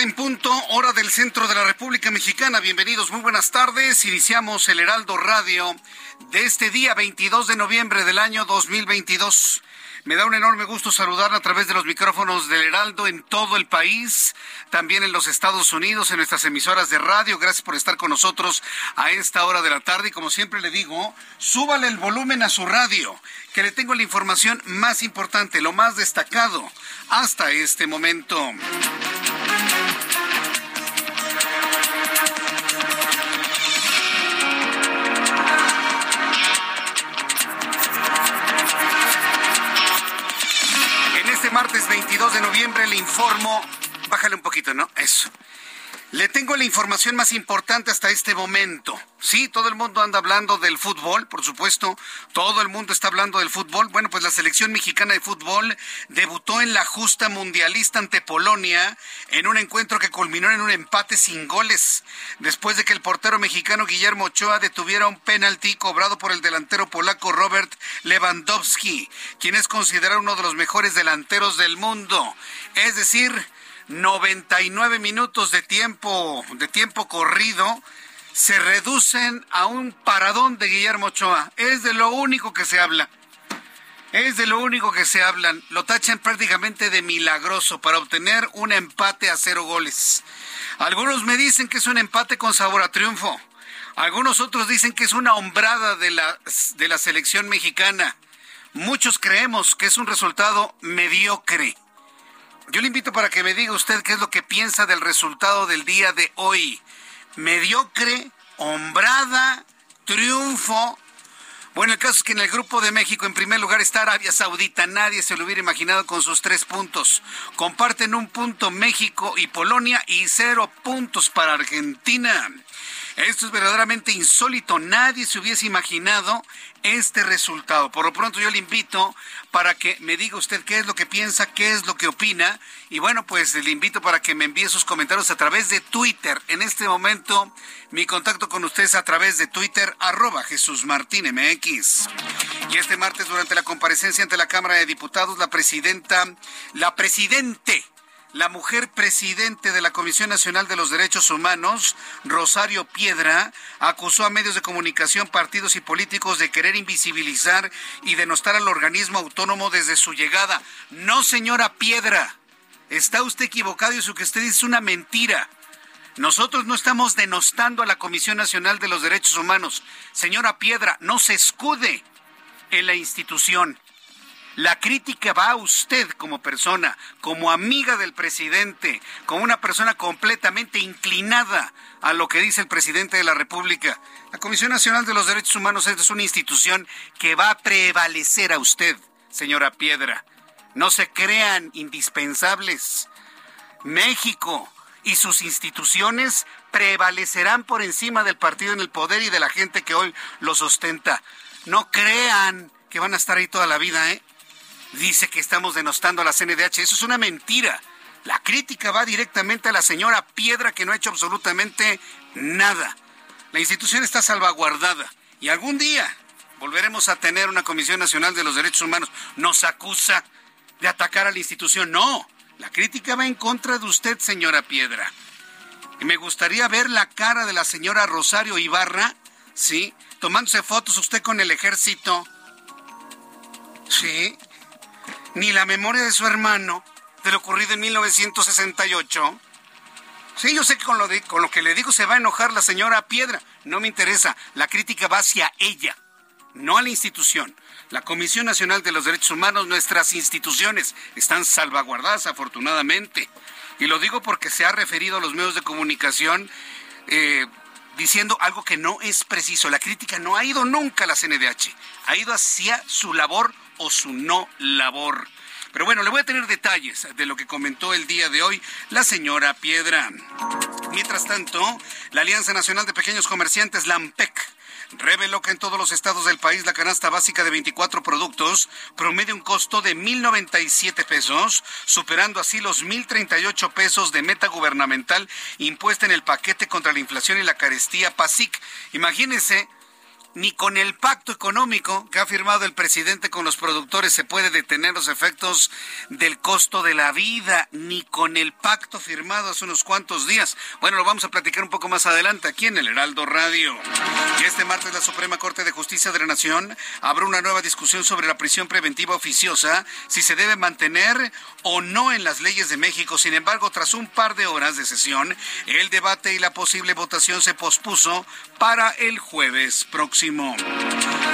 En punto, hora del centro de la República Mexicana. Bienvenidos, muy buenas tardes. Iniciamos el Heraldo Radio de este día 22 de noviembre del año 2022. Me da un enorme gusto saludar a través de los micrófonos del Heraldo en todo el país, también en los Estados Unidos, en nuestras emisoras de radio. Gracias por estar con nosotros a esta hora de la tarde. Y como siempre le digo, súbale el volumen a su radio, que le tengo la información más importante, lo más destacado hasta este momento. 22 de noviembre le informo, bájale un poquito, ¿no? Eso. Le tengo la información más importante hasta este momento. Sí, todo el mundo anda hablando del fútbol, por supuesto. Todo el mundo está hablando del fútbol. Bueno, pues la selección mexicana de fútbol debutó en la justa mundialista ante Polonia en un encuentro que culminó en un empate sin goles. Después de que el portero mexicano Guillermo Ochoa detuviera un penalti cobrado por el delantero polaco Robert Lewandowski, quien es considerado uno de los mejores delanteros del mundo. Es decir, 99 minutos de tiempo, de tiempo corrido, se reducen a un paradón de Guillermo Ochoa. Es de lo único que se habla. Es de lo único que se hablan. Lo tachan prácticamente de milagroso para obtener un empate a cero goles. Algunos me dicen que es un empate con sabor a triunfo. Algunos otros dicen que es una hombrada de la, de la selección mexicana. Muchos creemos que es un resultado mediocre. Yo le invito para que me diga usted qué es lo que piensa del resultado del día de hoy. Mediocre, hombrada, triunfo. Bueno, el caso es que en el grupo de México, en primer lugar, está Arabia Saudita. Nadie se lo hubiera imaginado con sus tres puntos. Comparten un punto México y Polonia y cero puntos para Argentina. Esto es verdaderamente insólito. Nadie se hubiese imaginado este resultado. Por lo pronto yo le invito para que me diga usted qué es lo que piensa, qué es lo que opina. Y bueno, pues le invito para que me envíe sus comentarios a través de Twitter. En este momento mi contacto con usted es a través de Twitter, arroba Jesús Martín MX. Y este martes durante la comparecencia ante la Cámara de Diputados, la presidenta, la presidente la mujer presidente de la Comisión Nacional de los Derechos Humanos, Rosario Piedra, acusó a medios de comunicación, partidos y políticos de querer invisibilizar y denostar al organismo autónomo desde su llegada. No, señora Piedra, está usted equivocado y eso que usted dice es una mentira. Nosotros no estamos denostando a la Comisión Nacional de los Derechos Humanos. Señora Piedra, no se escude en la institución. La crítica va a usted como persona, como amiga del presidente, como una persona completamente inclinada a lo que dice el presidente de la República. La Comisión Nacional de los Derechos Humanos es una institución que va a prevalecer a usted, señora Piedra. No se crean indispensables. México y sus instituciones prevalecerán por encima del partido en el poder y de la gente que hoy lo sustenta. No crean que van a estar ahí toda la vida, ¿eh? Dice que estamos denostando a la CNDH. Eso es una mentira. La crítica va directamente a la señora Piedra que no ha hecho absolutamente nada. La institución está salvaguardada y algún día volveremos a tener una Comisión Nacional de los Derechos Humanos. Nos acusa de atacar a la institución. No, La crítica va en contra de usted, señora Piedra. Y me gustaría ver la cara de la señora Rosario Ibarra, ¿sí? Tomándose fotos usted con el ejército. Sí. Ni la memoria de su hermano, de lo ocurrido en 1968. Sí, yo sé que con lo, con lo que le digo se va a enojar la señora Piedra. No me interesa. La crítica va hacia ella, no a la institución. La Comisión Nacional de los Derechos Humanos, nuestras instituciones, están salvaguardadas afortunadamente. Y lo digo porque se ha referido a los medios de comunicación eh, diciendo algo que no es preciso. La crítica no ha ido nunca a la CNDH, ha ido hacia su labor o su no labor. Pero bueno, le voy a tener detalles de lo que comentó el día de hoy la señora Piedra. Mientras tanto, la Alianza Nacional de Pequeños Comerciantes, LAMPEC, reveló que en todos los estados del país la canasta básica de 24 productos promedia un costo de 1.097 pesos, superando así los 1.038 pesos de meta gubernamental impuesta en el paquete contra la inflación y la carestía PASIC. Imagínense ni con el pacto económico que ha firmado el presidente con los productores se puede detener los efectos del costo de la vida, ni con el pacto firmado hace unos cuantos días. Bueno, lo vamos a platicar un poco más adelante aquí en el Heraldo Radio. Y este martes la Suprema Corte de Justicia de la Nación abre una nueva discusión sobre la prisión preventiva oficiosa, si se debe mantener o no en las leyes de México. Sin embargo, tras un par de horas de sesión, el debate y la posible votación se pospuso para el jueves próximo.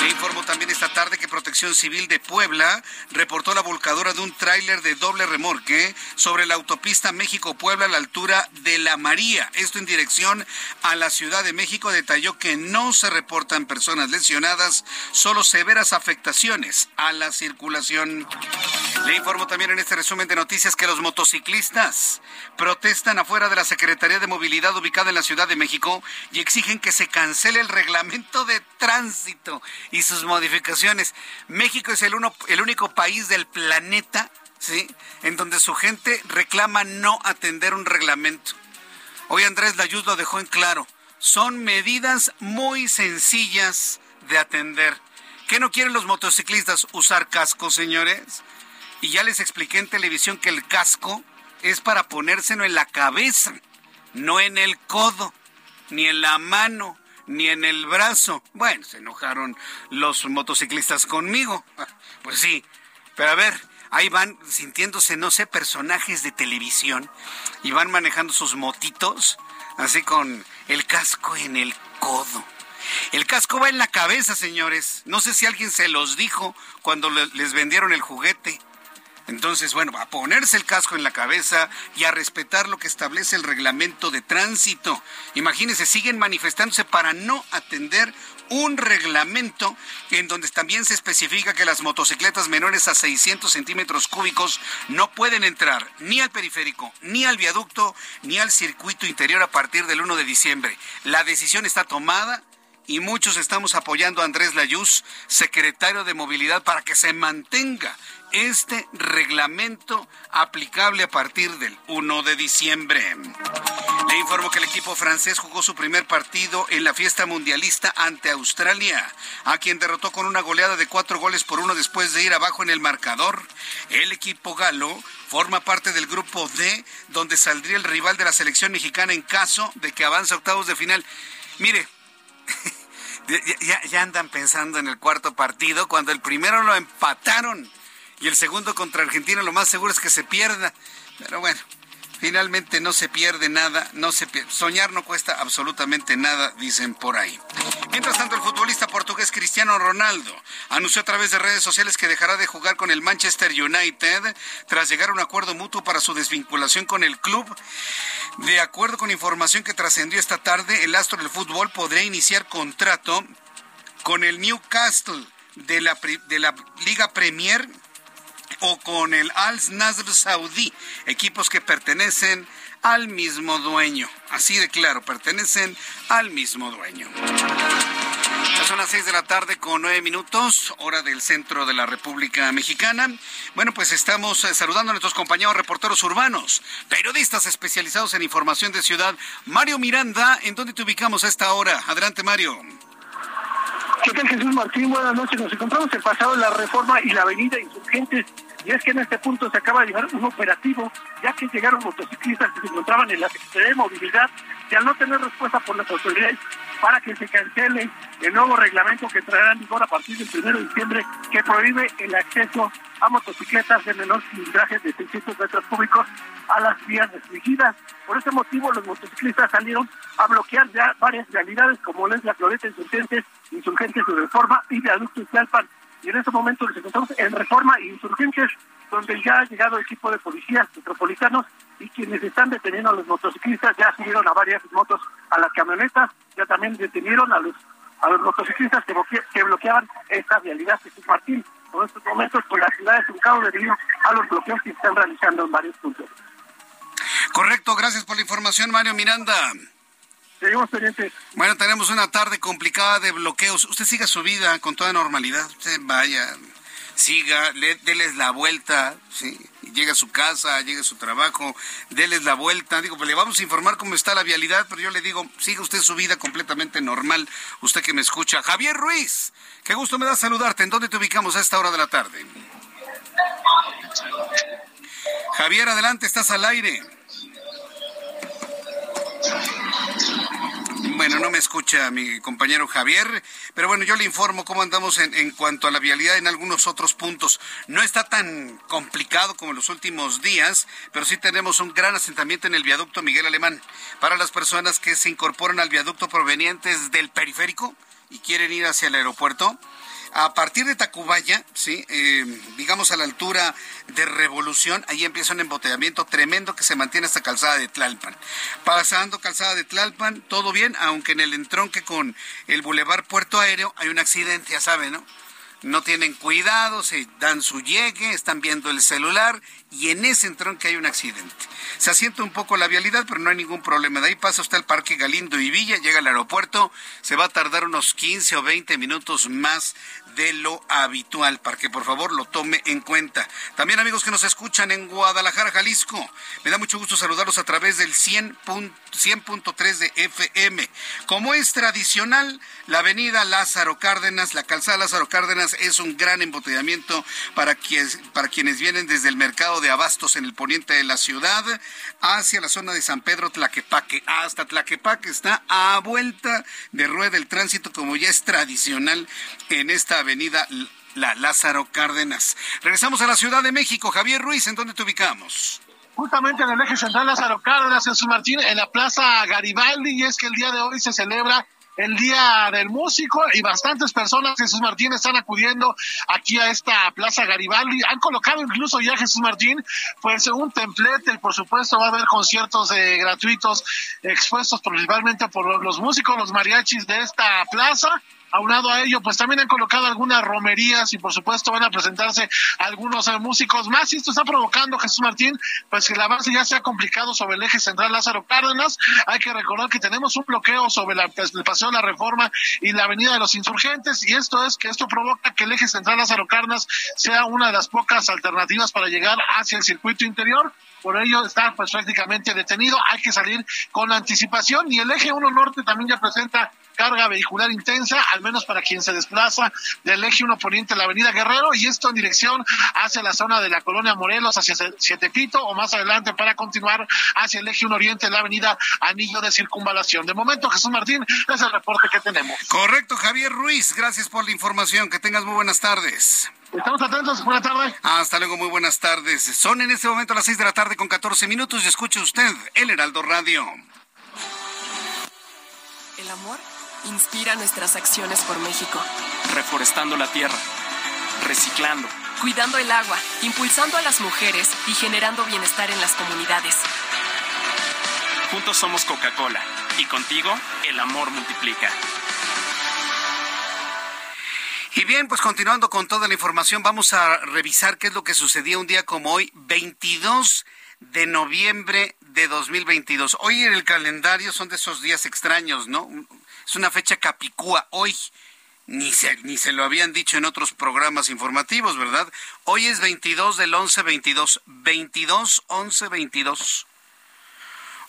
Le informo también esta tarde que Protección Civil de Puebla reportó la volcadura de un tráiler de doble remorque sobre la autopista México-Puebla a la altura de La María. Esto en dirección a la Ciudad de México. Detalló que no se reportan personas lesionadas, solo severas afectaciones a la circulación. Le informo también en este resumen de noticias que los motociclistas protestan afuera de la Secretaría de Movilidad ubicada en la Ciudad de México y exigen que se cancele el reglamento de tránsito y sus modificaciones. México es el, uno, el único país del planeta, ¿sí? En donde su gente reclama no atender un reglamento. Hoy Andrés Layuz lo dejó en claro. Son medidas muy sencillas de atender. ¿Qué no quieren los motociclistas? Usar casco, señores. Y ya les expliqué en televisión que el casco es para ponérselo en la cabeza, no en el codo, ni en la mano, ni en el brazo. Bueno, se enojaron los motociclistas conmigo. Pues sí, pero a ver, ahí van sintiéndose, no sé, personajes de televisión y van manejando sus motitos, así con el casco en el codo. El casco va en la cabeza, señores. No sé si alguien se los dijo cuando les vendieron el juguete. Entonces, bueno, a ponerse el casco en la cabeza y a respetar lo que establece el reglamento de tránsito. Imagínense, siguen manifestándose para no atender un reglamento en donde también se especifica que las motocicletas menores a 600 centímetros cúbicos no pueden entrar ni al periférico, ni al viaducto, ni al circuito interior a partir del 1 de diciembre. La decisión está tomada y muchos estamos apoyando a Andrés Layuz, secretario de Movilidad, para que se mantenga este reglamento aplicable a partir del 1 de diciembre. Le informo que el equipo francés jugó su primer partido en la fiesta mundialista ante Australia, a quien derrotó con una goleada de cuatro goles por uno después de ir abajo en el marcador. El equipo galo forma parte del grupo D, donde saldría el rival de la selección mexicana en caso de que avance a octavos de final. Mire, ya, ya, andan pensando en el cuarto partido cuando el primero lo empataron y el segundo contra Argentina lo más seguro es que se pierda. Pero bueno, finalmente no se pierde nada, no se soñar no cuesta absolutamente nada, dicen por ahí. Mientras tanto, el futbolista portugués Cristiano Ronaldo anunció a través de redes sociales que dejará de jugar con el Manchester United tras llegar a un acuerdo mutuo para su desvinculación con el club. De acuerdo con información que trascendió esta tarde, el astro del fútbol podría iniciar contrato con el Newcastle de la, de la Liga Premier o con el Al Nasr Saudí, equipos que pertenecen al mismo dueño. Así de claro, pertenecen al mismo dueño. Son las seis de la tarde con nueve minutos, hora del centro de la República Mexicana. Bueno, pues estamos eh, saludando a nuestros compañeros reporteros urbanos, periodistas especializados en información de ciudad. Mario Miranda, ¿en dónde te ubicamos a esta hora? Adelante, Mario. ¿Qué tal Jesús Martín? Buenas noches. Nos encontramos el pasado de la Reforma y la Avenida Insurgentes y es que en este punto se acaba de llevar un operativo, ya que llegaron motociclistas que se encontraban en la Secretaría de Movilidad y al no tener respuesta por las autoridades para que se cancele el nuevo reglamento que traerá en vigor a partir del 1 de diciembre que prohíbe el acceso a motocicletas de menor cilindraje de 600 metros cúbicos a las vías restringidas. Por ese motivo, los motociclistas salieron a bloquear ya varias realidades como es la Floreta Insurgentes, Insurgentes de Reforma y Viaducto Alpan y en este momento nos encontramos en Reforma e Insurgentes, donde ya ha llegado equipo de policías metropolitanos y quienes están deteniendo a los motociclistas ya subieron a varias motos a las camionetas, ya también detenieron a los a los motociclistas que, que bloqueaban esta realidad de Jesús Martín. En estos momentos, pues la ciudad es un caos debido a los bloqueos que están realizando en varios puntos. Correcto, gracias por la información, Mario Miranda. Bueno, tenemos una tarde complicada de bloqueos. Usted siga su vida con toda normalidad. Usted vaya, siga, le, déles la vuelta, llega a su casa, llega a su trabajo, déles la vuelta. Digo, pues le vamos a informar cómo está la vialidad, pero yo le digo, siga usted su vida completamente normal, usted que me escucha. Javier Ruiz, qué gusto me da saludarte. ¿En dónde te ubicamos a esta hora de la tarde? Javier, adelante, estás al aire. Bueno, no me escucha mi compañero Javier, pero bueno, yo le informo cómo andamos en, en, cuanto a la vialidad en algunos otros puntos. No está tan complicado como en los últimos días, pero sí tenemos un gran asentamiento en el viaducto Miguel Alemán. Para las personas que se incorporan al viaducto provenientes del periférico y quieren ir hacia el aeropuerto, a partir de Tacubaya, ¿sí? Eh, digamos a la altura de Revolución, ahí empieza un embotellamiento tremendo que se mantiene hasta Calzada de Tlalpan. Pasando Calzada de Tlalpan, todo bien, aunque en el entronque con el Boulevard Puerto Aéreo hay un accidente, ya saben, ¿no? no tienen cuidado, se dan su llegue, están viendo el celular y en ese entronque hay un accidente. Se asienta un poco la vialidad, pero no hay ningún problema. De ahí pasa hasta el Parque Galindo y Villa, llega al aeropuerto, se va a tardar unos 15 o 20 minutos más de lo habitual, para que por favor lo tome en cuenta. También amigos que nos escuchan en Guadalajara, Jalisco, me da mucho gusto saludarlos a través del 100.3 de FM. Como es tradicional, la avenida Lázaro Cárdenas, la calzada Lázaro Cárdenas es un gran embotellamiento para quienes, para quienes vienen desde el mercado de abastos en el poniente de la ciudad hacia la zona de San Pedro Tlaquepaque. Hasta Tlaquepaque está a vuelta de rueda el tránsito como ya es tradicional en esta avenida la Lázaro Cárdenas. Regresamos a la Ciudad de México. Javier Ruiz, ¿en dónde te ubicamos? Justamente en el eje central Lázaro Cárdenas, en su Martín, en la Plaza Garibaldi, y es que el día de hoy se celebra el Día del Músico y bastantes personas, Jesús Martín, están acudiendo aquí a esta Plaza Garibaldi. Han colocado incluso ya Jesús Martín, pues un templete, por supuesto va a haber conciertos eh, gratuitos expuestos principalmente por los músicos, los mariachis de esta plaza Aunado a ello, pues también han colocado algunas romerías y por supuesto van a presentarse algunos eh, músicos más. Y esto está provocando, Jesús Martín, pues que la base ya se ha complicado sobre el eje central Lázaro Cárdenas. Hay que recordar que tenemos un bloqueo sobre la, pues, el paseo de la Reforma y la avenida de los insurgentes. Y esto es que esto provoca que el eje central Lázaro Cárdenas sea una de las pocas alternativas para llegar hacia el circuito interior por ello está pues prácticamente detenido, hay que salir con anticipación y el eje 1 norte también ya presenta carga vehicular intensa, al menos para quien se desplaza del eje 1 poniente a la avenida Guerrero y esto en dirección hacia la zona de la colonia Morelos, hacia Sietepito o más adelante para continuar hacia el eje 1 oriente, la avenida Anillo de Circunvalación. De momento, Jesús Martín, es el reporte que tenemos. Correcto, Javier Ruiz, gracias por la información, que tengas muy buenas tardes. Estamos atentos. Buenas tardes. Hasta luego, muy buenas tardes. Son en este momento las 6 de la tarde con 14 minutos y escuche usted el Heraldo Radio. El amor inspira nuestras acciones por México. Reforestando la tierra, reciclando, cuidando el agua, impulsando a las mujeres y generando bienestar en las comunidades. Juntos somos Coca-Cola y contigo el amor multiplica. Y bien, pues continuando con toda la información, vamos a revisar qué es lo que sucedía un día como hoy, 22 de noviembre de 2022. Hoy en el calendario son de esos días extraños, ¿no? Es una fecha capicúa. Hoy ni se, ni se lo habían dicho en otros programas informativos, ¿verdad? Hoy es 22 del 11 22, 22 11 22.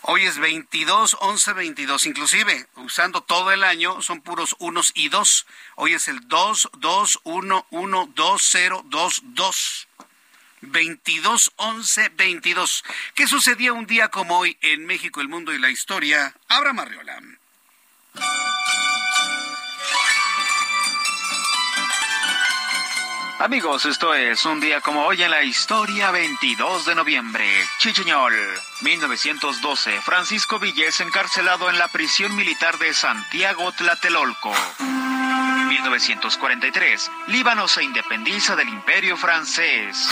Hoy es 22, 11, 22. Inclusive, usando todo el año, son puros unos y dos. Hoy es el 2, 2, 1, 1, 2, 0, 2, 2. 22 11 22. ¿Qué sucedía un día como hoy en México, el mundo y la historia? Abraham Arreola. Amigos, esto es un día como hoy en la historia 22 de noviembre. Chichiñol, 1912. Francisco Villés encarcelado en la prisión militar de Santiago Tlatelolco. 1943. Líbano se independiza del imperio francés.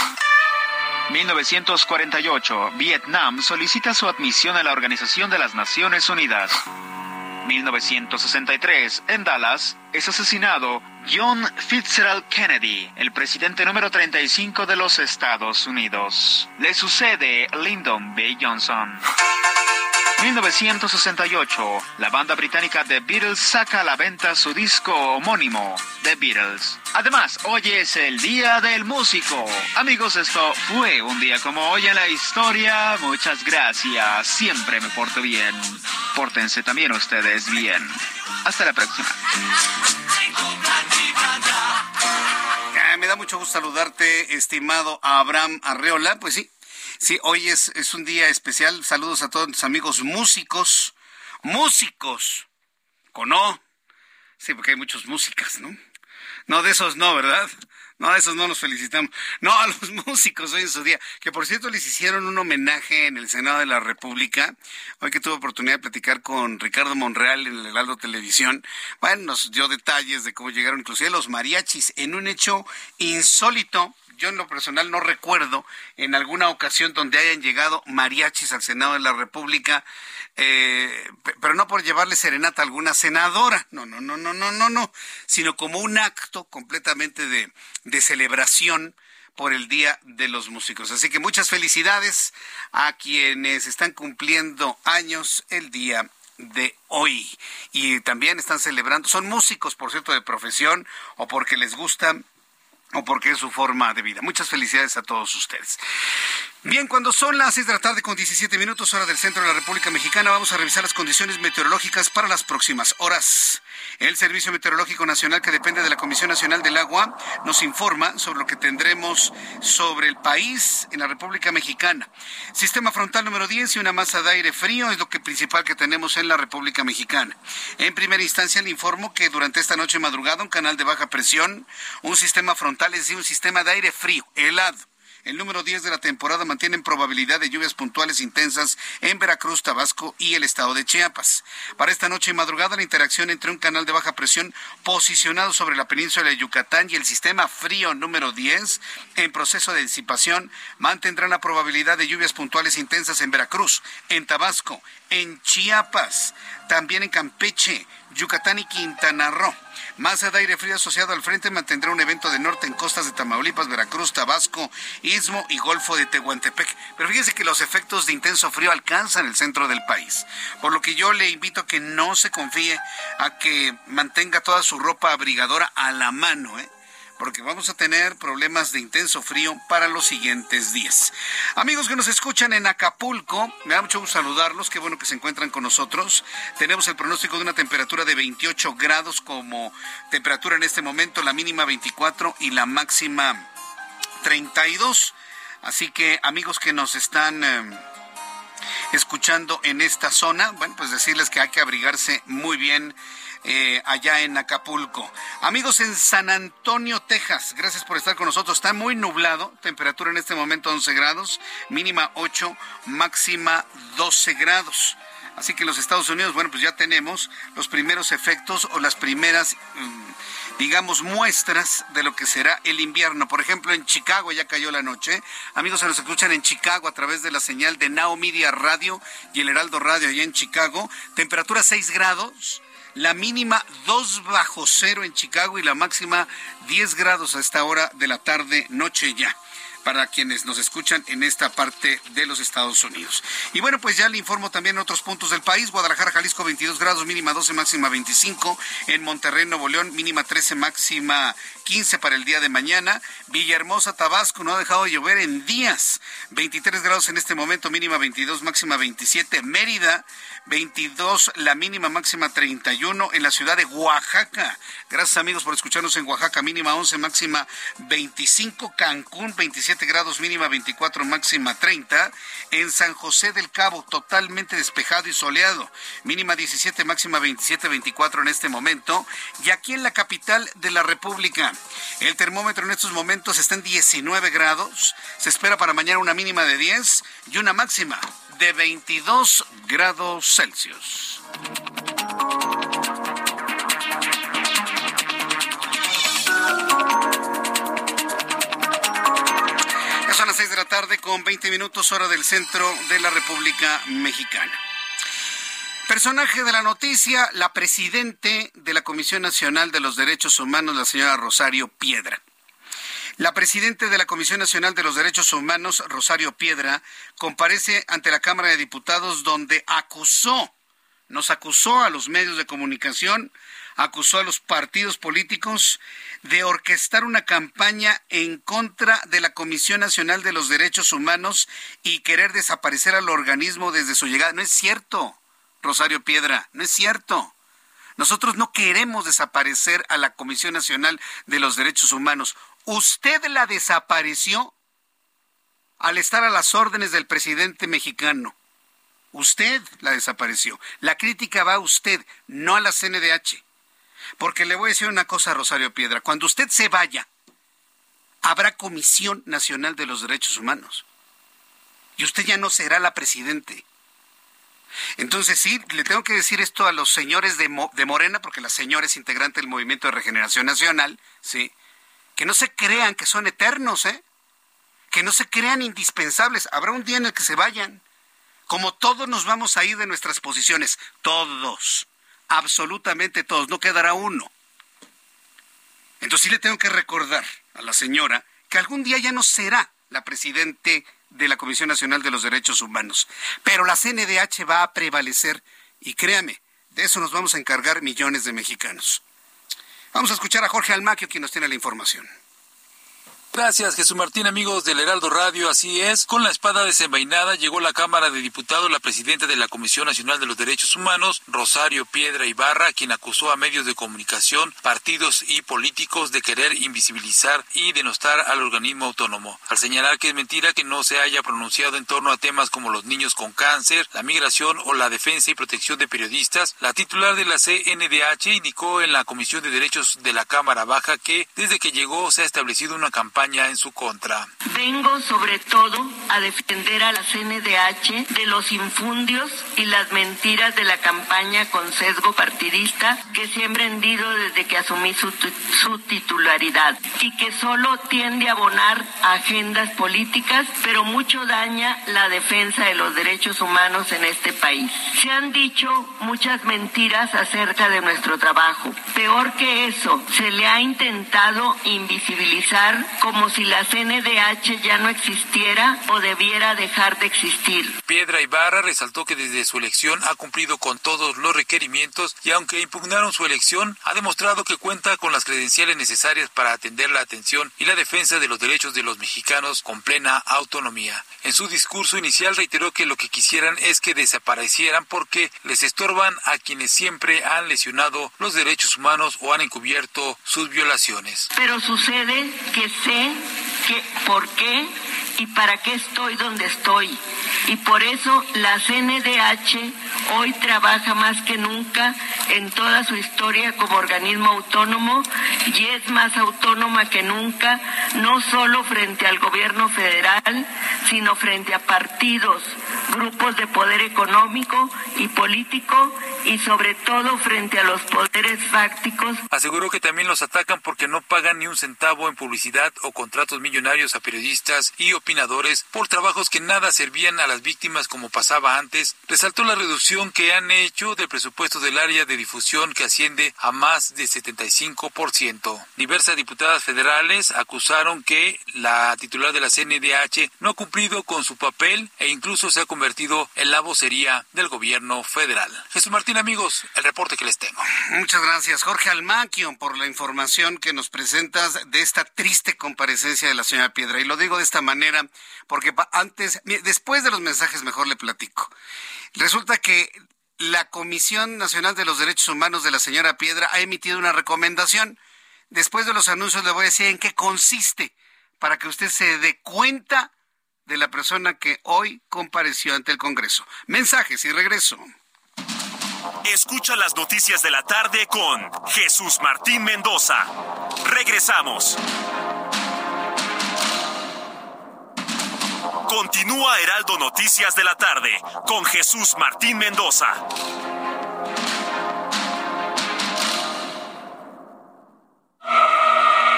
1948. Vietnam solicita su admisión a la Organización de las Naciones Unidas. 1963, en Dallas, es asesinado John Fitzgerald Kennedy, el presidente número 35 de los Estados Unidos. Le sucede Lyndon B. Johnson. 1968, la banda británica The Beatles saca a la venta su disco homónimo, The Beatles. Además, hoy es el Día del Músico. Amigos, esto fue un día como hoy en la historia. Muchas gracias. Siempre me porto bien. Pórtense también ustedes bien. Hasta la próxima. me da mucho gusto saludarte, estimado Abraham Arreola. Pues sí, Sí, hoy es, es un día especial. Saludos a todos los amigos músicos. Músicos. ¿Con O? Sí, porque hay muchos músicas, ¿no? No, de esos no, ¿verdad? No, a esos no nos felicitamos. No, a los músicos hoy en su día. Que por cierto les hicieron un homenaje en el Senado de la República. Hoy que tuve oportunidad de platicar con Ricardo Monreal en el Heraldo Televisión. Bueno, nos dio detalles de cómo llegaron inclusive los mariachis en un hecho insólito yo en lo personal no recuerdo en alguna ocasión donde hayan llegado mariachis al Senado de la República, eh, pero no por llevarle serenata a alguna senadora, no, no, no, no, no, no, no, sino como un acto completamente de, de celebración por el Día de los Músicos. Así que muchas felicidades a quienes están cumpliendo años el día de hoy. Y también están celebrando, son músicos, por cierto, de profesión o porque les gusta o porque es su forma de vida. Muchas felicidades a todos ustedes. Bien, cuando son las 6 de la tarde con 17 minutos hora del centro de la República Mexicana, vamos a revisar las condiciones meteorológicas para las próximas horas. El Servicio Meteorológico Nacional, que depende de la Comisión Nacional del Agua, nos informa sobre lo que tendremos sobre el país en la República Mexicana. Sistema frontal número 10 y una masa de aire frío es lo que principal que tenemos en la República Mexicana. En primera instancia le informo que durante esta noche madrugada un canal de baja presión, un sistema frontal, es decir, un sistema de aire frío, helado el número 10 de la temporada mantiene probabilidad de lluvias puntuales intensas en Veracruz, Tabasco y el estado de Chiapas. Para esta noche y madrugada, la interacción entre un canal de baja presión posicionado sobre la península de Yucatán y el sistema frío número 10 en proceso de disipación mantendrán la probabilidad de lluvias puntuales intensas en Veracruz, en Tabasco, en Chiapas, también en Campeche, Yucatán y Quintana Roo. Masa de aire frío asociado al frente mantendrá un evento de norte en costas de Tamaulipas, Veracruz, Tabasco, Istmo y Golfo de Tehuantepec. Pero fíjese que los efectos de intenso frío alcanzan el centro del país. Por lo que yo le invito a que no se confíe, a que mantenga toda su ropa abrigadora a la mano, ¿eh? Porque vamos a tener problemas de intenso frío para los siguientes días. Amigos que nos escuchan en Acapulco, me da mucho gusto saludarlos, qué bueno que se encuentran con nosotros. Tenemos el pronóstico de una temperatura de 28 grados como temperatura en este momento, la mínima 24 y la máxima 32. Así que amigos que nos están... Eh, escuchando en esta zona, bueno, pues decirles que hay que abrigarse muy bien eh, allá en Acapulco. Amigos en San Antonio, Texas, gracias por estar con nosotros. Está muy nublado, temperatura en este momento 11 grados, mínima 8, máxima 12 grados. Así que los Estados Unidos, bueno, pues ya tenemos los primeros efectos o las primeras, mm, digamos, muestras de lo que será el invierno. Por ejemplo, en Chicago ya cayó la noche. Amigos, se nos escuchan en Chicago a través de la señal de Now Media Radio y el Heraldo Radio allá en Chicago. Temperatura 6 grados la mínima 2 bajo cero en Chicago y la máxima 10 grados a esta hora de la tarde, noche ya para quienes nos escuchan en esta parte de los Estados Unidos. Y bueno, pues ya le informo también otros puntos del país. Guadalajara, Jalisco, 22 grados, mínima 12, máxima 25. En Monterrey, Nuevo León, mínima 13, máxima 15 para el día de mañana. Villahermosa, Tabasco, no ha dejado de llover en días. 23 grados en este momento, mínima 22, máxima 27. Mérida, 22, la mínima máxima 31 en la ciudad de Oaxaca. Gracias amigos por escucharnos en Oaxaca, mínima 11, máxima 25, Cancún 27 27 grados mínima, 24 máxima 30. En San José del Cabo, totalmente despejado y soleado, mínima 17, máxima 27, 24 en este momento. Y aquí en la capital de la República, el termómetro en estos momentos está en 19 grados. Se espera para mañana una mínima de 10 y una máxima de 22 grados Celsius. son las 6 de la tarde con 20 minutos hora del centro de la República Mexicana. Personaje de la noticia, la presidente de la Comisión Nacional de los Derechos Humanos, la señora Rosario Piedra. La presidenta de la Comisión Nacional de los Derechos Humanos, Rosario Piedra, comparece ante la Cámara de Diputados donde acusó, nos acusó a los medios de comunicación, acusó a los partidos políticos de orquestar una campaña en contra de la Comisión Nacional de los Derechos Humanos y querer desaparecer al organismo desde su llegada. No es cierto, Rosario Piedra, no es cierto. Nosotros no queremos desaparecer a la Comisión Nacional de los Derechos Humanos. Usted la desapareció al estar a las órdenes del presidente mexicano. Usted la desapareció. La crítica va a usted, no a la CNDH. Porque le voy a decir una cosa, Rosario Piedra. Cuando usted se vaya, habrá Comisión Nacional de los Derechos Humanos. Y usted ya no será la presidente. Entonces sí, le tengo que decir esto a los señores de, de Morena, porque la señora es integrante del Movimiento de Regeneración Nacional, ¿sí? Que no se crean que son eternos, ¿eh? Que no se crean indispensables. Habrá un día en el que se vayan. Como todos nos vamos a ir de nuestras posiciones, todos absolutamente todos, no quedará uno. Entonces sí le tengo que recordar a la señora que algún día ya no será la presidente de la Comisión Nacional de los Derechos Humanos, pero la CNDH va a prevalecer y créame, de eso nos vamos a encargar millones de mexicanos. Vamos a escuchar a Jorge Almaquio, quien nos tiene la información. Gracias, Jesús Martín, amigos del Heraldo Radio. Así es, con la espada desenvainada llegó a la Cámara de Diputados la presidenta de la Comisión Nacional de los Derechos Humanos, Rosario Piedra Ibarra, quien acusó a medios de comunicación, partidos y políticos de querer invisibilizar y denostar al organismo autónomo, al señalar que es mentira que no se haya pronunciado en torno a temas como los niños con cáncer, la migración o la defensa y protección de periodistas. La titular de la CNDH indicó en la Comisión de Derechos de la Cámara Baja que desde que llegó se ha establecido una campaña en su contra. Vengo sobre todo a defender a la CNDH de los infundios y las mentiras de la campaña con sesgo partidista que se ha emprendido desde que asumí su, su titularidad y que solo tiende a abonar agendas políticas, pero mucho daña la defensa de los derechos humanos en este país. Se han dicho muchas mentiras acerca de nuestro trabajo. Peor que eso, se le ha intentado invisibilizar como si la CNDH ya no existiera o debiera dejar de existir. Piedra Ibarra resaltó que desde su elección ha cumplido con todos los requerimientos y aunque impugnaron su elección, ha demostrado que cuenta con las credenciales necesarias para atender la atención y la defensa de los derechos de los mexicanos con plena autonomía. En su discurso inicial reiteró que lo que quisieran es que desaparecieran porque les estorban a quienes siempre han lesionado los derechos humanos o han encubierto sus violaciones. Pero sucede que que, por qué y para qué estoy donde estoy. Y por eso la CNDH hoy trabaja más que nunca en toda su historia como organismo autónomo y es más autónoma que nunca, no solo frente al gobierno federal, sino frente a partidos, grupos de poder económico y político y sobre todo frente a los poderes fácticos. Aseguró que también los atacan porque no pagan ni un centavo en publicidad o contratos millonarios a periodistas y opinadores por trabajos que nada servían a las víctimas como pasaba antes. Resaltó la reducción que han hecho del presupuesto del área de difusión que asciende a más de 75%. Diversas diputadas federales acusaron que la titular de la CNDH no ha cumplido con su papel e incluso se ha convertido en la vocería del gobierno federal. Jesús Martín, amigos, el reporte que les tengo. Muchas gracias, Jorge Almaquio, por la información que nos presentas de esta triste comparecencia de la señora Piedra. Y lo digo de esta manera porque antes, después de los mensajes mejor le platico. Resulta que la Comisión Nacional de los Derechos Humanos de la señora Piedra ha emitido una recomendación. Después de los anuncios le voy a decir en qué consiste para que usted se dé cuenta de la persona que hoy compareció ante el Congreso. Mensajes y regreso. Escucha las noticias de la tarde con Jesús Martín Mendoza. Regresamos. Continúa Heraldo Noticias de la tarde con Jesús Martín Mendoza.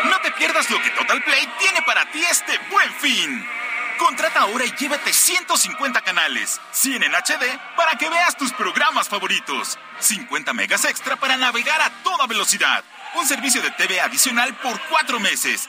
No te pierdas lo que Total Play tiene para ti este buen fin. Contrata ahora y llévate 150 canales, 100 en HD para que veas tus programas favoritos, 50 megas extra para navegar a toda velocidad, un servicio de TV adicional por 4 meses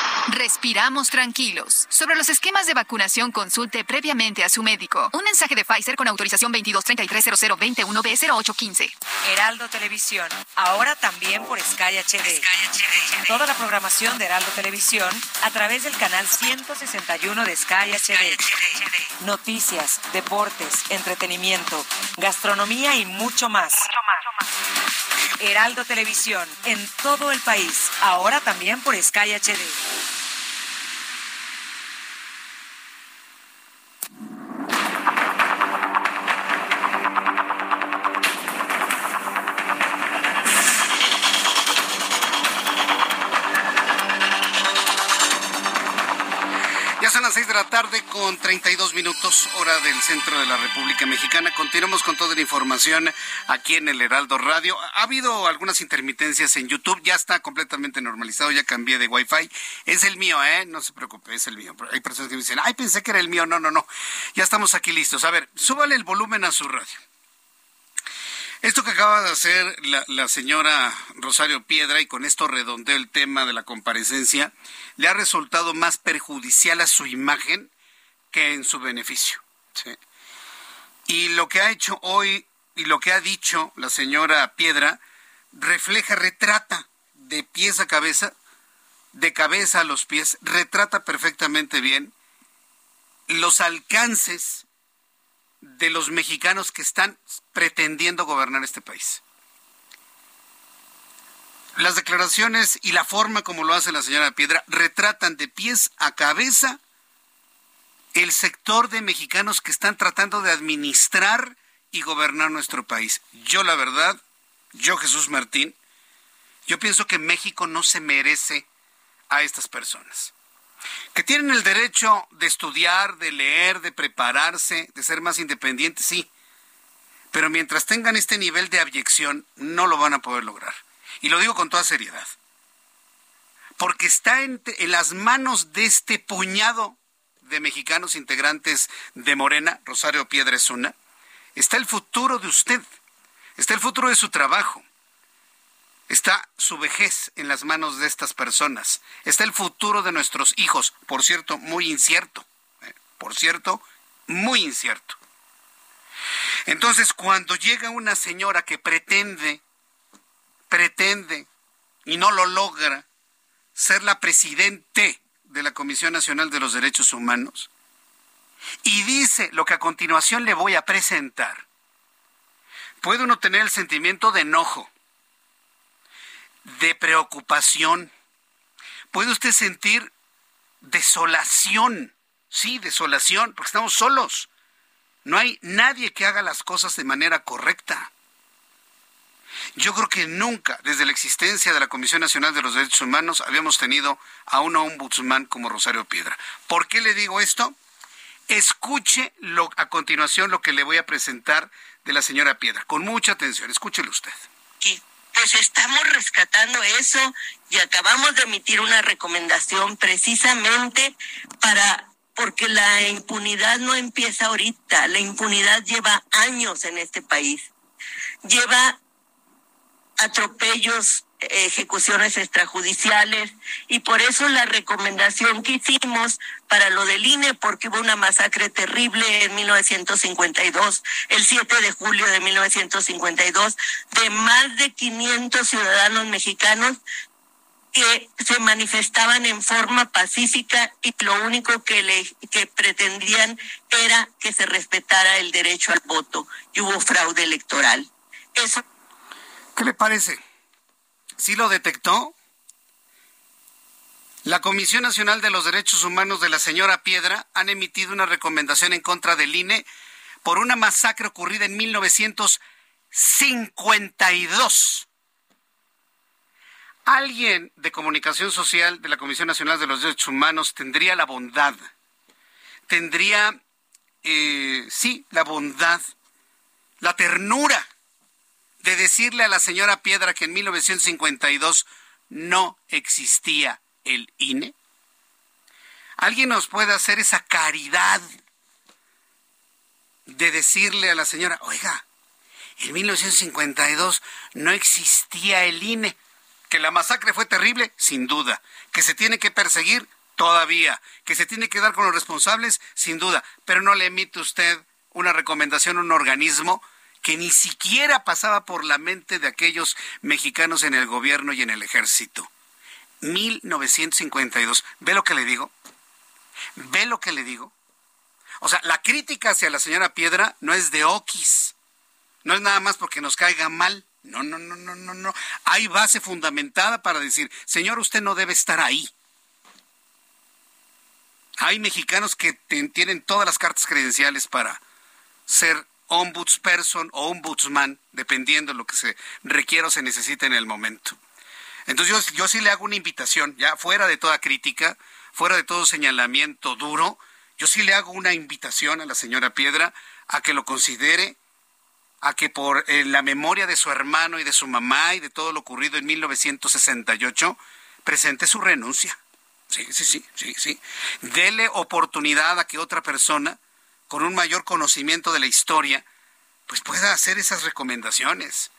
respiramos tranquilos. Sobre los esquemas de vacunación, consulte previamente a su médico. Un mensaje de Pfizer con autorización 22330021B0815. Heraldo Televisión, ahora también por Sky HD. Toda la programación de Heraldo Televisión a través del canal 161 de Sky HD. Noticias, deportes, entretenimiento, gastronomía y mucho más. Heraldo Televisión, en todo el país, ahora también por Sky HD. De la tarde con 32 minutos, hora del centro de la República Mexicana. Continuamos con toda la información aquí en el Heraldo Radio. Ha habido algunas intermitencias en YouTube, ya está completamente normalizado, ya cambié de Wi-Fi. Es el mío, ¿eh? No se preocupe, es el mío. Hay personas que me dicen, ay, pensé que era el mío. No, no, no. Ya estamos aquí listos. A ver, súbale el volumen a su radio. Esto que acaba de hacer la, señora Rosario Piedra, y con esto redondeo el tema de la comparecencia, le ha resultado más perjudicial a su imagen que en su beneficio. Y lo que ha hecho hoy y lo que ha dicho la señora Piedra refleja, retrata de pies a cabeza, de cabeza a los pies, retrata perfectamente bien los alcances de los mexicanos que están pretendiendo gobernar este país. Las declaraciones y la forma como lo hace la señora Piedra retratan de pies a cabeza el sector de mexicanos que están tratando de administrar y gobernar nuestro país. Yo la verdad, yo Jesús Martín, yo pienso que México no se merece a estas personas que tienen el derecho de estudiar, de leer, de prepararse, de ser más independientes, sí. Pero mientras tengan este nivel de abyección, no lo van a poder lograr. Y lo digo con toda seriedad. Porque está en, las manos de este puñado de mexicanos integrantes de Morena, Rosario Piedresuna, está el futuro de usted, está el futuro de su trabajo, Está su vejez en las manos de estas personas. Está el futuro de nuestros hijos, por cierto, muy incierto. ¿eh? Por cierto, muy incierto. Entonces, cuando llega una señora que pretende, pretende y no lo logra ser la presidente de la Comisión Nacional de los Derechos Humanos y dice lo que a continuación le voy a presentar, puede uno tener el sentimiento de enojo, de preocupación. Puede usted sentir desolación, sí, desolación, porque estamos solos. No hay nadie que haga las cosas de manera correcta. Yo creo que nunca, desde la existencia de la Comisión Nacional de los Derechos Humanos, habíamos tenido a un ombudsman como Rosario Piedra. ¿Por qué le digo esto? Escuche lo, a continuación lo que le voy a presentar de la señora Piedra. Con mucha atención, escúchelo usted pues estamos rescatando eso y acabamos de emitir una recomendación precisamente para porque la impunidad no empieza ahorita, la impunidad lleva años en este país. Lleva atropellos, ejecuciones extrajudiciales y por eso la recomendación que hicimos para lo del INE, porque hubo una masacre terrible en 1952, el 7 de julio de 1952, de más de 500 ciudadanos mexicanos que se manifestaban en forma pacífica y lo único que le que pretendían era que se respetara el derecho al voto y hubo fraude electoral. Eso ¿Qué le parece? ¿Sí lo detectó? La Comisión Nacional de los Derechos Humanos de la señora Piedra han emitido una recomendación en contra del INE por una masacre ocurrida en 1952 alguien de comunicación social de la Comisión Nacional de los Derechos Humanos tendría la bondad, tendría, eh, sí, la bondad, la ternura de decirle a la señora Piedra que en 1952 no existía el INE? ¿Alguien nos puede hacer esa caridad de decirle a la señora, oiga, en 1952 no existía el INE? Que la masacre fue terrible, sin duda. Que se tiene que perseguir, todavía. Que se tiene que dar con los responsables, sin duda. Pero no le emite usted una recomendación a un organismo que ni siquiera pasaba por la mente de aquellos mexicanos en el gobierno y en el ejército. 1952. ¿Ve lo que le digo? ¿Ve lo que le digo? O sea, la crítica hacia la señora Piedra no es de Oquis. No es nada más porque nos caiga mal. No, no, no, no, no, no. Hay base fundamentada para decir, señor, usted no debe estar ahí. Hay mexicanos que tienen todas las cartas credenciales para ser ombudsperson o ombudsman, dependiendo de lo que se requiera o se necesite en el momento. Entonces yo, yo sí le hago una invitación, ya fuera de toda crítica, fuera de todo señalamiento duro, yo sí le hago una invitación a la señora Piedra a que lo considere a que por eh, la memoria de su hermano y de su mamá y de todo lo ocurrido en 1968, presente su renuncia. Sí, sí, sí, sí, sí. Dele oportunidad a que otra persona, con un mayor conocimiento de la historia, pues pueda hacer esas recomendaciones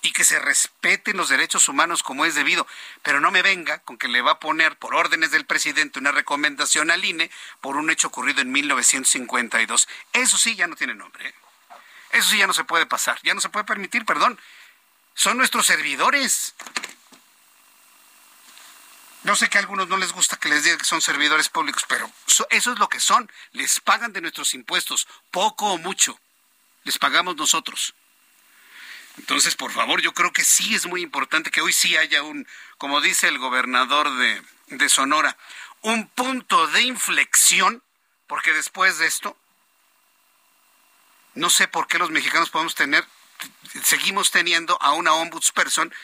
y que se respeten los derechos humanos como es debido. Pero no me venga con que le va a poner por órdenes del presidente una recomendación al INE por un hecho ocurrido en 1952. Eso sí ya no tiene nombre. ¿eh? Eso sí ya no se puede pasar, ya no se puede permitir, perdón. Son nuestros servidores. No sé que a algunos no les gusta que les diga que son servidores públicos, pero eso es lo que son. Les pagan de nuestros impuestos, poco o mucho. Les pagamos nosotros. Entonces, por favor, yo creo que sí es muy importante que hoy sí haya un, como dice el gobernador de, de Sonora, un punto de inflexión, porque después de esto no sé por qué los mexicanos podemos tener, seguimos teniendo a una ombudsperson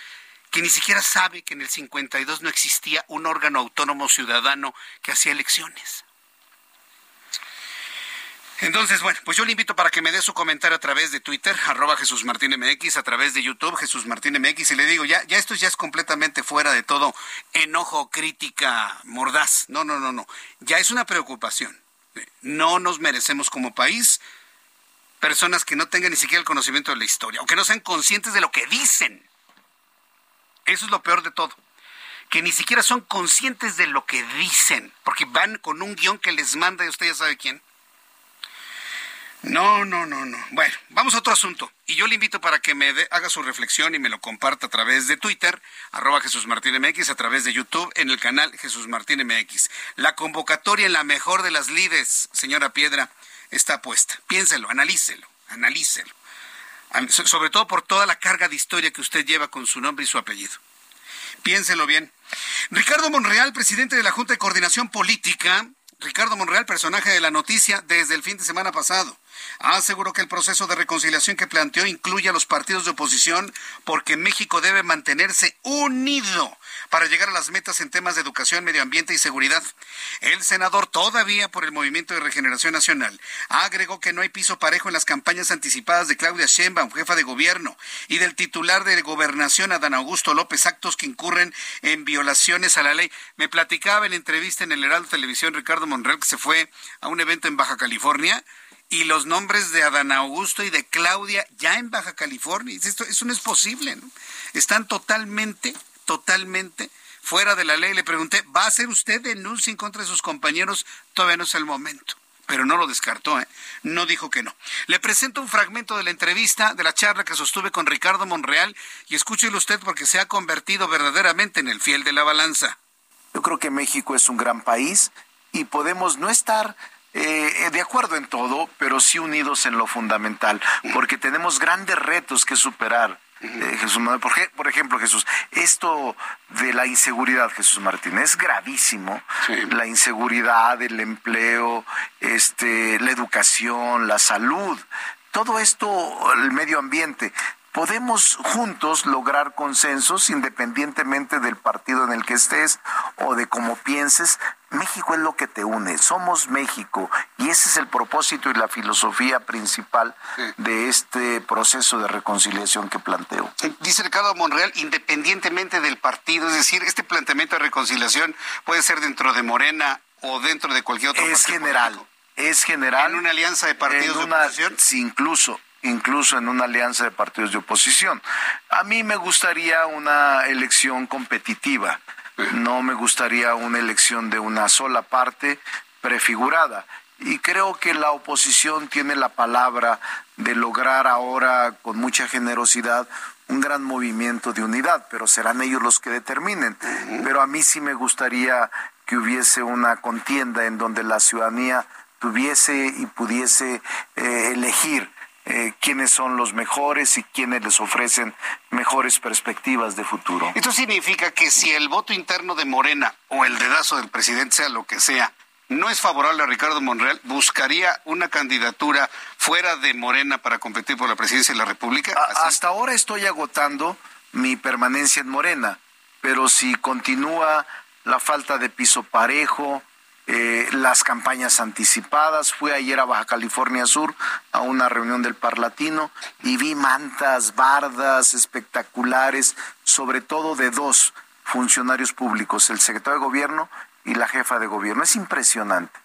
que ni siquiera sabe que en el 52 no existía un órgano autónomo ciudadano que hacía elecciones. Entonces, bueno, pues yo le invito para que me dé su comentario a través de Twitter, arroba Jesús Martín MX, a través de YouTube, Jesús Martín MX, y le digo, ya, ya esto ya es completamente fuera de todo enojo, crítica, mordaz. No, no, no, no. Ya es una preocupación. No nos merecemos como país personas que no tengan ni siquiera el conocimiento de la historia o que no sean conscientes de lo que dicen. Eso es lo peor de todo. Que ni siquiera son conscientes de lo que dicen, porque van con un guion que les manda y usted ya sabe quién. No, no, no, no. Bueno, vamos a otro asunto. Y yo le invito para que me haga su reflexión y me lo comparta a través de Twitter, arroba Jesús Martín MX, a través de YouTube, en el canal Jesús Martín MX. La convocatoria en la mejor de las lides, señora Piedra, está puesta. Piénselo, analícelo, analícelo. Sobre todo por toda la carga de historia que usted lleva con su nombre y su apellido. Piénselo bien. Ricardo Monreal, presidente de la Junta de Coordinación Política, Ricardo Monreal, personaje de la noticia desde el fin de semana pasado, aseguró que el proceso de reconciliación que planteó incluye a los partidos de oposición porque México debe mantenerse unido para llegar a las metas en temas de educación, medio ambiente y seguridad. El senador, todavía por el Movimiento de Regeneración Nacional, agregó que no hay piso parejo en las campañas anticipadas de Claudia Sheinbaum, jefa de gobierno, y del titular de gobernación, Adán Augusto López, actos que incurren en violaciones a la ley. Me platicaba en entrevista en el Heraldo Televisión Ricardo Monreal que se fue a un evento en Baja California y los nombres de Adán Augusto y de Claudia ya en Baja California. Esto, eso no es posible, ¿no? Están totalmente, totalmente fuera de la ley. Le pregunté, ¿va a hacer usted denuncia en contra de sus compañeros? Todavía no es el momento. Pero no lo descartó, ¿eh? no dijo que no. Le presento un fragmento de la entrevista, de la charla que sostuve con Ricardo Monreal y escúchelo usted porque se ha convertido verdaderamente en el fiel de la balanza. Yo creo que México es un gran país y podemos no estar eh, de acuerdo en todo, pero sí unidos en lo fundamental, porque tenemos grandes retos que superar. Eh, Jesús por, por, ejemplo, Jesús, esto de la inseguridad, Jesús Martín, es gravísimo. La inseguridad, el empleo, este, la educación, la salud, todo esto, el medio ambiente podemos juntos lograr consensos independientemente del partido en el que estés o de cómo pienses. México es lo que te une, somos México y ese es el propósito y la filosofía principal de este proceso de reconciliación que planteo. Eh, dice Ricardo Monreal, independientemente del partido, es decir, este planteamiento de reconciliación puede ser dentro de Morena o dentro de cualquier otro es general, Es general. ¿En una alianza de partidos de oposición? Sí, incluso incluso en una alianza de partidos de oposición. A mí me gustaría una elección competitiva, no me gustaría una elección de una sola parte prefigurada. Y creo que la oposición tiene la palabra de lograr ahora con mucha generosidad un gran movimiento de unidad, pero serán ellos los que determinen. Pero a mí sí me gustaría que hubiese una contienda en donde la ciudadanía tuviese y pudiese eh, elegir eh, quiénes son los mejores y quiénes les ofrecen mejores perspectivas de futuro. Esto significa que si el voto interno de Morena o el dedazo del presidente, sea lo que sea, no es favorable a Ricardo Monreal, buscaría una candidatura fuera de Morena para competir por la presidencia de la República. hasta ahora estoy agotando mi permanencia en Morena, pero si continúa la falta de piso parejo, eh, las campañas anticipadas. Fui ayer a Baja California Sur a una reunión del Parlatino y vi mantas, bardas espectaculares, sobre todo de dos funcionarios públicos, el secretario de gobierno y la jefa de gobierno. Es impresionante.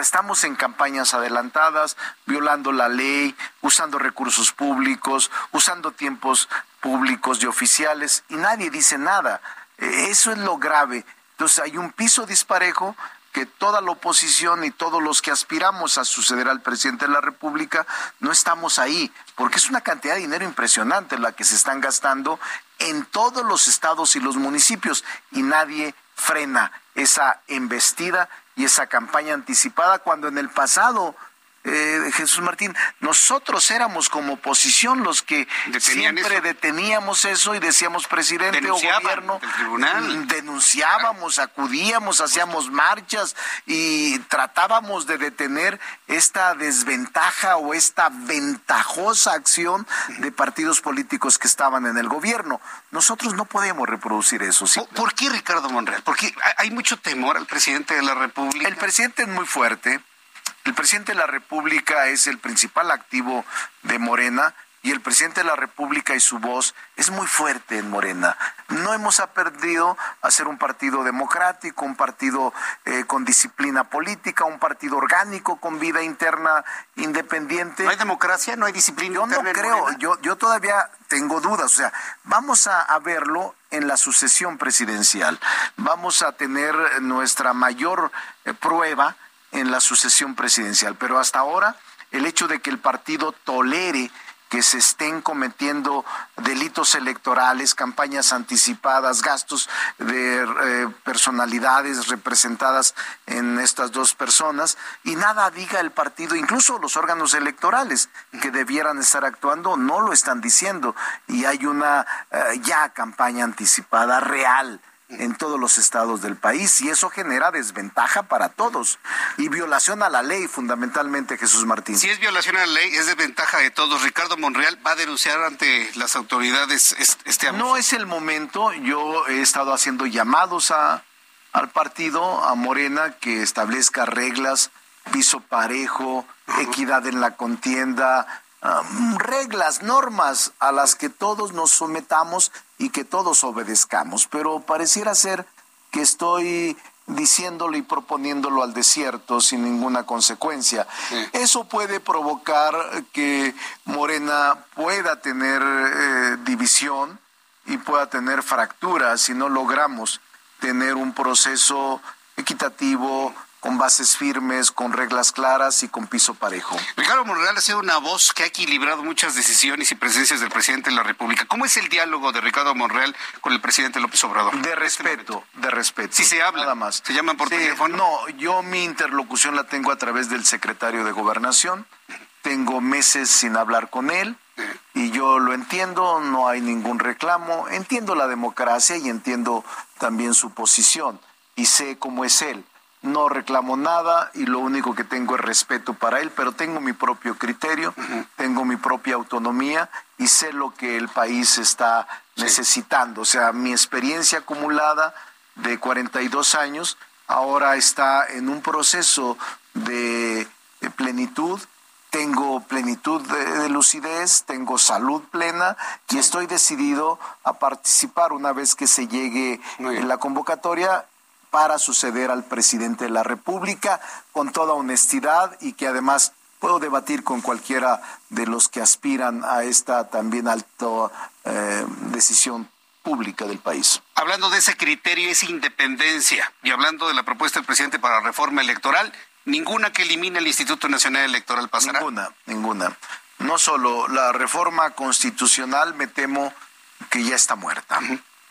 Estamos en campañas adelantadas, violando la ley, usando recursos públicos, usando tiempos públicos y oficiales, y nadie dice nada. Eh, eso es lo grave. Entonces hay un piso disparejo que toda la oposición y todos los que aspiramos a suceder al presidente de la República no estamos ahí, porque es una cantidad de dinero impresionante la que se están gastando en todos los estados y los municipios y nadie frena esa embestida y esa campaña anticipada cuando en el pasado eh, Jesús Martín, nosotros éramos como oposición los que siempre deteníamos eso y decíamos presidente o gobierno, tribunal. denunciábamos, acudíamos, hacíamos marchas y tratábamos de detener esta desventaja o esta ventajosa acción de partidos políticos que estaban en el gobierno. Nosotros no podemos reproducir eso. ¿Por qué Ricardo Monreal? Porque hay mucho temor al presidente de la República. El presidente es muy fuerte el presidente de la República es el principal activo de Morena y el presidente de la República y su voz es muy fuerte en Morena. No hemos aprendido a ser un partido democrático, un partido eh, con disciplina política, un partido orgánico con vida interna independiente. ¿No hay democracia? ¿No hay disciplina yo no creo, yo, yo todavía tengo dudas. O sea, vamos a, verlo en la sucesión presidencial. Vamos a tener nuestra mayor eh, prueba en la sucesión presidencial. Pero hasta ahora, el hecho de que el partido tolere que se estén cometiendo delitos electorales, campañas anticipadas, gastos de eh, personalidades representadas en estas dos personas y nada diga el partido, incluso los órganos electorales que debieran estar actuando no lo están diciendo y hay una eh, ya campaña anticipada real en todos los estados del país y eso genera desventaja para todos y violación a la ley fundamentalmente Jesús Martín. Si es violación a la ley es desventaja de todos. Ricardo Monreal va a denunciar ante las autoridades este abuso. No es el momento. Yo he estado haciendo llamados a al partido, a Morena, que establezca reglas, piso parejo, equidad en la contienda, Um, reglas, normas a las que todos nos sometamos y que todos obedezcamos. Pero pareciera ser que estoy diciéndolo y proponiéndolo al desierto sin ninguna consecuencia. Eso puede provocar que Morena pueda tener eh, división y pueda tener fracturas si no logramos tener un proceso equitativo, con bases firmes, con reglas claras y con piso parejo. Ricardo Monreal ha sido una voz que ha equilibrado muchas decisiones y presencias del presidente de la República. ¿Cómo es el diálogo de Ricardo Monreal con el presidente López Obrador? De este respeto, de respeto. Sí se habla. Nada más. ¿Se llaman por teléfono? No, yo mi interlocución la tengo a través del secretario de Gobernación. Tengo meses sin hablar con él y yo lo entiendo, no hay ningún reclamo. Entiendo la democracia y entiendo también su posición y sé cómo es él no reclamo nada y lo único que tengo es respeto para él, pero tengo mi propio criterio, tengo mi propia autonomía y sé lo que el país está necesitando. O sea, mi experiencia acumulada de 42 años ahora está en un proceso de, plenitud. Tengo plenitud de, lucidez, tengo salud plena y estoy decidido a participar una vez que se llegue la convocatoria para suceder al presidente de la República con toda honestidad y que además puedo debatir con cualquiera de los que aspiran a esta también alta eh, decisión pública del país. Hablando de ese criterio, esa independencia, y hablando de la propuesta del presidente para reforma electoral, ninguna que elimine el Instituto Nacional Electoral pasará. Ninguna, ninguna. No solo la reforma constitucional, me temo que ya está muerta.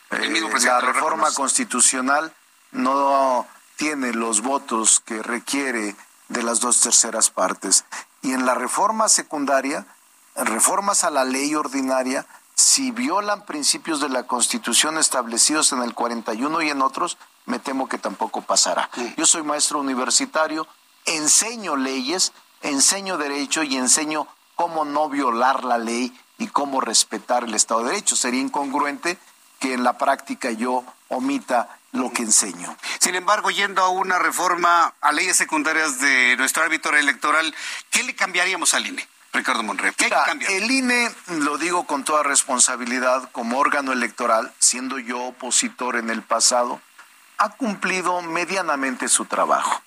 Eh, la reforma constitucional no tiene los votos que requiere de las dos terceras partes. Y en la reforma secundaria, reformas a la ley ordinaria, si violan principios de la Constitución establecidos en el 41 y en otros, me temo que tampoco pasará. Yo soy maestro universitario, enseño leyes, enseño derecho y enseño cómo no violar la ley y cómo respetar el Estado de Derecho. Sería incongruente que en la práctica yo omita lo que enseño. Sin embargo, yendo a una reforma a leyes secundarias de nuestro árbitro electoral, ¿qué le cambiaríamos al INE? Ricardo Monreal, ¿qué El INE, lo digo con toda responsabilidad, como órgano electoral, siendo yo opositor en el pasado, ha cumplido medianamente su trabajo,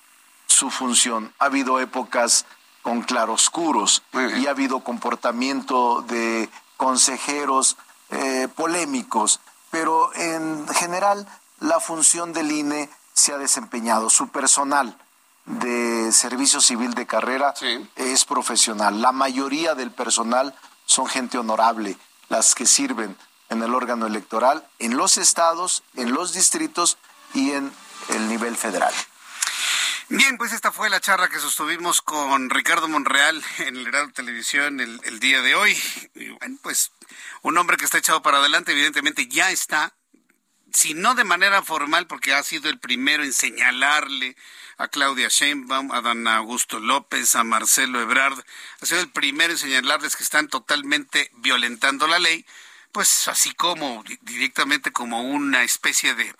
su función. Ha habido épocas con claroscuros y ha habido comportamiento de consejeros eh, polémicos, pero en general la función del INE se ha desempeñado. Su personal de servicio civil de carrera es profesional. La mayoría del personal son gente honorable, las que sirven en el órgano electoral, en los estados, en los distritos y en el nivel federal. Bien, pues esta fue la charla que sostuvimos con Ricardo Monreal en el Heraldo Televisión el, el día de hoy. Y bueno, pues un hombre que está echado para adelante, evidentemente ya está si no de manera formal, porque ha sido el primero en señalarle a Claudia Sheinbaum, a Dan Augusto López, a Marcelo Ebrard, ha sido el primero en señalarles que están totalmente violentando la ley, pues así como directamente como una especie de,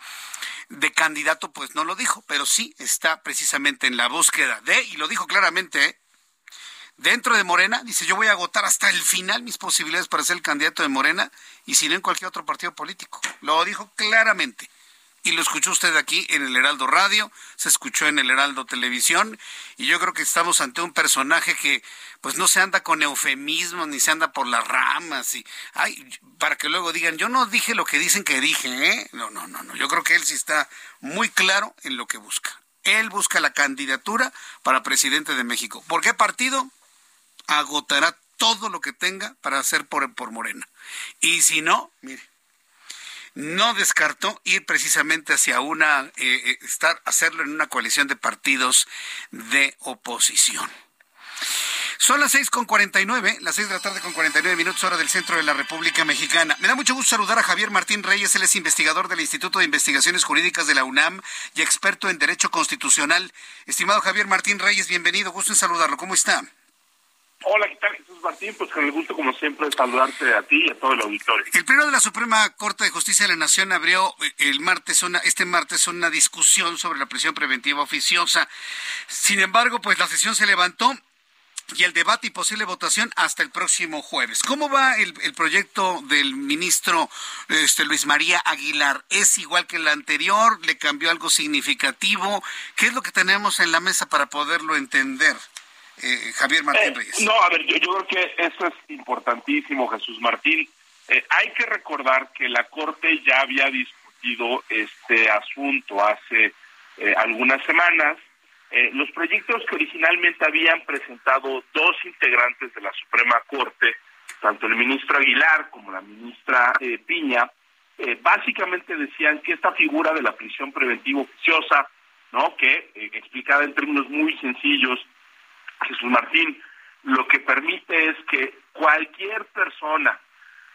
de candidato, pues no lo dijo, pero sí está precisamente en la búsqueda de, y lo dijo claramente, ¿eh? Dentro de Morena, dice, yo voy a agotar hasta el final mis posibilidades para ser el candidato de Morena y si no en cualquier otro partido político. Lo dijo claramente. Y lo escuchó usted aquí en el Heraldo Radio, se escuchó en el Heraldo Televisión, y yo creo que estamos ante un personaje que pues no se anda con eufemismos ni se anda por las ramas y ay, para que luego digan, yo no dije lo que dicen que dije, ¿eh? No, no, no, no, yo creo que él sí está muy claro en lo que busca. Él busca la candidatura para presidente de México. ¿Por qué partido? Agotará todo lo que tenga para hacer por, por Morena. Y si no, mire, no descartó ir precisamente hacia una, eh, eh, estar, hacerlo en una coalición de partidos de oposición. Son las seis con cuarenta y nueve, las seis de la tarde con cuarenta y nueve minutos hora del centro de la República Mexicana. Me da mucho gusto saludar a Javier Martín Reyes, él es investigador del Instituto de Investigaciones Jurídicas de la UNAM y experto en Derecho Constitucional. Estimado Javier Martín Reyes, bienvenido, gusto en saludarlo. ¿Cómo está? Hola, ¿qué tal Jesús Martín? Pues con el gusto, como siempre, saludarte a ti y a todo el auditorio. El Pleno de la Suprema Corte de Justicia de la Nación abrió eh, el martes una, este martes una discusión sobre la prisión preventiva oficiosa. Sin embargo, pues la sesión se levantó y el debate y posible votación hasta el próximo jueves. ¿Cómo va el, proyecto del ministro este, Luis María Aguilar? ¿Es igual que el anterior? ¿Le cambió algo significativo? ¿Qué es lo que tenemos en la mesa para poderlo entender? Eh, Javier Martín eh, Reyes. no, a ver, yo, creo que eso es importantísimo, Jesús Martín. Eh, hay que recordar que la Corte ya había discutido este asunto hace algunas semanas los proyectos que originalmente habían presentado dos integrantes de la Suprema Corte, tanto el ministro Aguilar como la ministra Piña, eh, básicamente decían que esta figura de la prisión preventiva oficiosa, ¿no? que explicada en términos muy sencillos, Jesús Martín, lo que permite es que cualquier persona,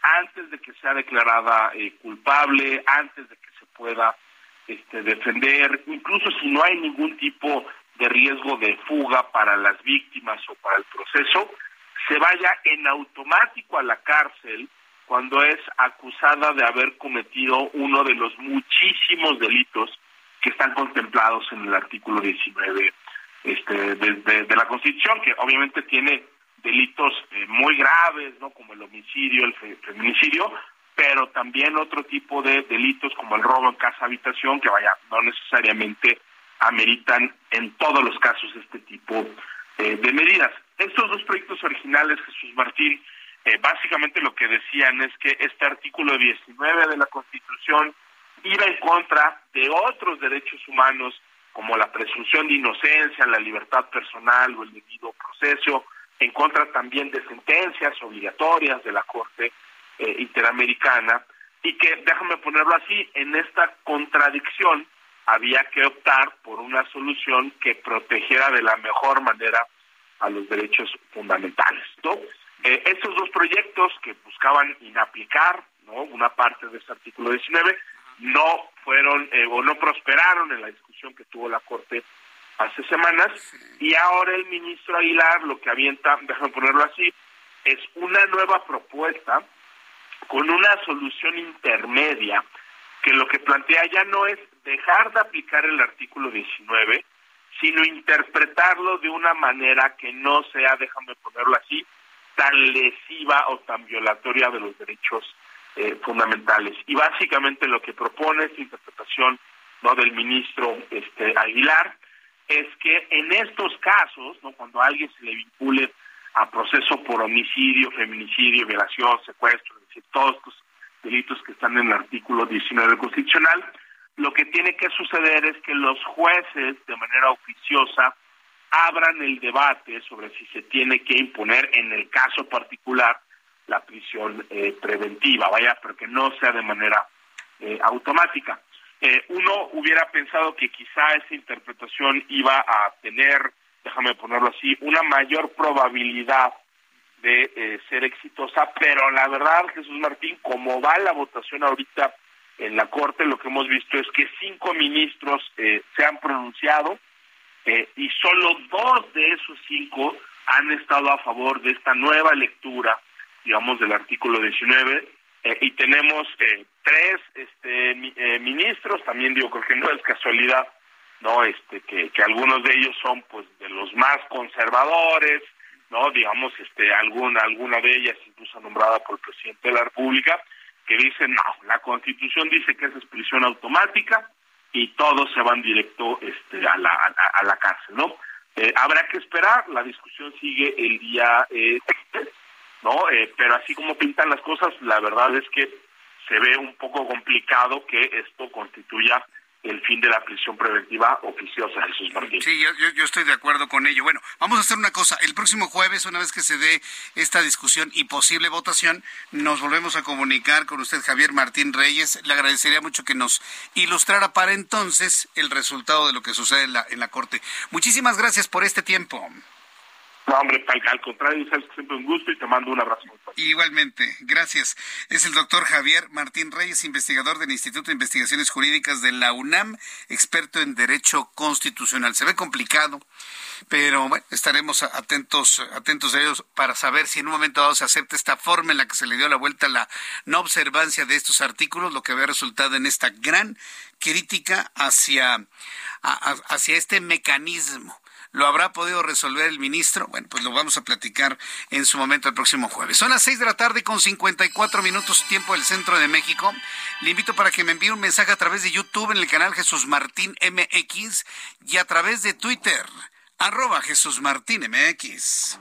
antes de que sea declarada culpable, antes de que se pueda este, defender, incluso si no hay ningún tipo de riesgo de fuga para las víctimas o para el proceso, se vaya en automático a la cárcel cuando es acusada de haber cometido uno de los muchísimos delitos que están contemplados en el artículo 19 este, de, la Constitución, que obviamente tiene delitos eh, muy graves, ¿no? como el homicidio, el feminicidio, pero también otro tipo de delitos como el robo en casa habitación, que vaya, no necesariamente ameritan en todos los casos este tipo eh, de medidas. Estos dos proyectos originales, Jesús Martín, eh, básicamente lo que decían es que este artículo 19 de la Constitución iba en contra de otros derechos humanos como la presunción de inocencia, la libertad personal o el debido proceso, en contra también de sentencias obligatorias de la Corte eh, Interamericana, y que, déjame ponerlo así, en esta contradicción había que optar por una solución que protegiera de la mejor manera a los derechos fundamentales. ¿no? Eh, estos dos proyectos que buscaban inaplicar ¿no? una parte de este artículo 19 no fueron eh, o no prosperaron en la discusión que tuvo la Corte hace semanas. Y ahora el ministro Aguilar lo que avienta, déjame ponerlo así, es una nueva propuesta con una solución intermedia que lo que plantea ya no es dejar de aplicar el artículo 19, sino interpretarlo de una manera que no sea, déjame ponerlo así, tan lesiva o tan violatoria de los derechos eh, fundamentales. Y básicamente lo que propone esta interpretación no del ministro este Aguilar es que en estos casos, no cuando a alguien se le vincule a proceso por homicidio, feminicidio, violación, secuestro, es decir, todos estos delitos que están en el artículo 19 constitucional, lo que tiene que suceder es que los jueces, de manera oficiosa, abran el debate sobre si se tiene que imponer, en el caso particular, la prisión eh, preventiva, vaya, pero que no sea de manera eh, automática. Eh, uno hubiera pensado que quizá esa interpretación iba a tener, déjame ponerlo así, una mayor probabilidad de ser exitosa, pero la verdad, Jesús Martín, como va la votación ahorita en la Corte lo que hemos visto es que cinco ministros eh, se han pronunciado eh, y solo dos de esos cinco han estado a favor de esta nueva lectura, digamos, del artículo 19 eh, y tenemos tres este, ministros, también digo, creo que no es casualidad, no, este, que, algunos de ellos son, pues, de los más conservadores, no, digamos, este, alguna, alguna de ellas incluso nombrada por el presidente de la República, que dicen, no, la constitución dice que es expulsión automática y todos se van directo este, a, la, a, la cárcel, ¿no? Eh, habrá que esperar, la discusión sigue el día eh, ¿no? Eh, pero así como pintan las cosas, la verdad es que se ve un poco complicado que esto constituya el fin de la prisión preventiva oficiosa, Jesús Martín. Sí, yo, yo, estoy de acuerdo con ello. Bueno, vamos a hacer una cosa. El próximo jueves, una vez que se dé esta discusión y posible votación, nos volvemos a comunicar con usted, Javier Martín Reyes. Le agradecería mucho que nos ilustrara para entonces el resultado de lo que sucede en la, en la Corte. Muchísimas gracias por este tiempo. No, hombre, al, contrario, que siempre un gusto y te mando un abrazo. Igualmente, gracias. Es el doctor Javier Martín Reyes, investigador del Instituto de Investigaciones Jurídicas de la UNAM, experto en Derecho Constitucional. Se ve complicado, pero bueno, estaremos atentos, atentos a ellos para saber si en un momento dado se acepta esta forma en la que se le dio la vuelta a la no observancia de estos artículos, lo que había resultado en esta gran crítica hacia, hacia este mecanismo ¿Lo habrá podido resolver el ministro? Bueno, pues lo vamos a platicar en su momento el próximo jueves. Son las 6 de la tarde con 54 minutos tiempo del centro de México. Le invito para que me envíe un mensaje a través de YouTube en el canal Jesús Martín MX y a través de Twitter, arroba Jesús Martín MX.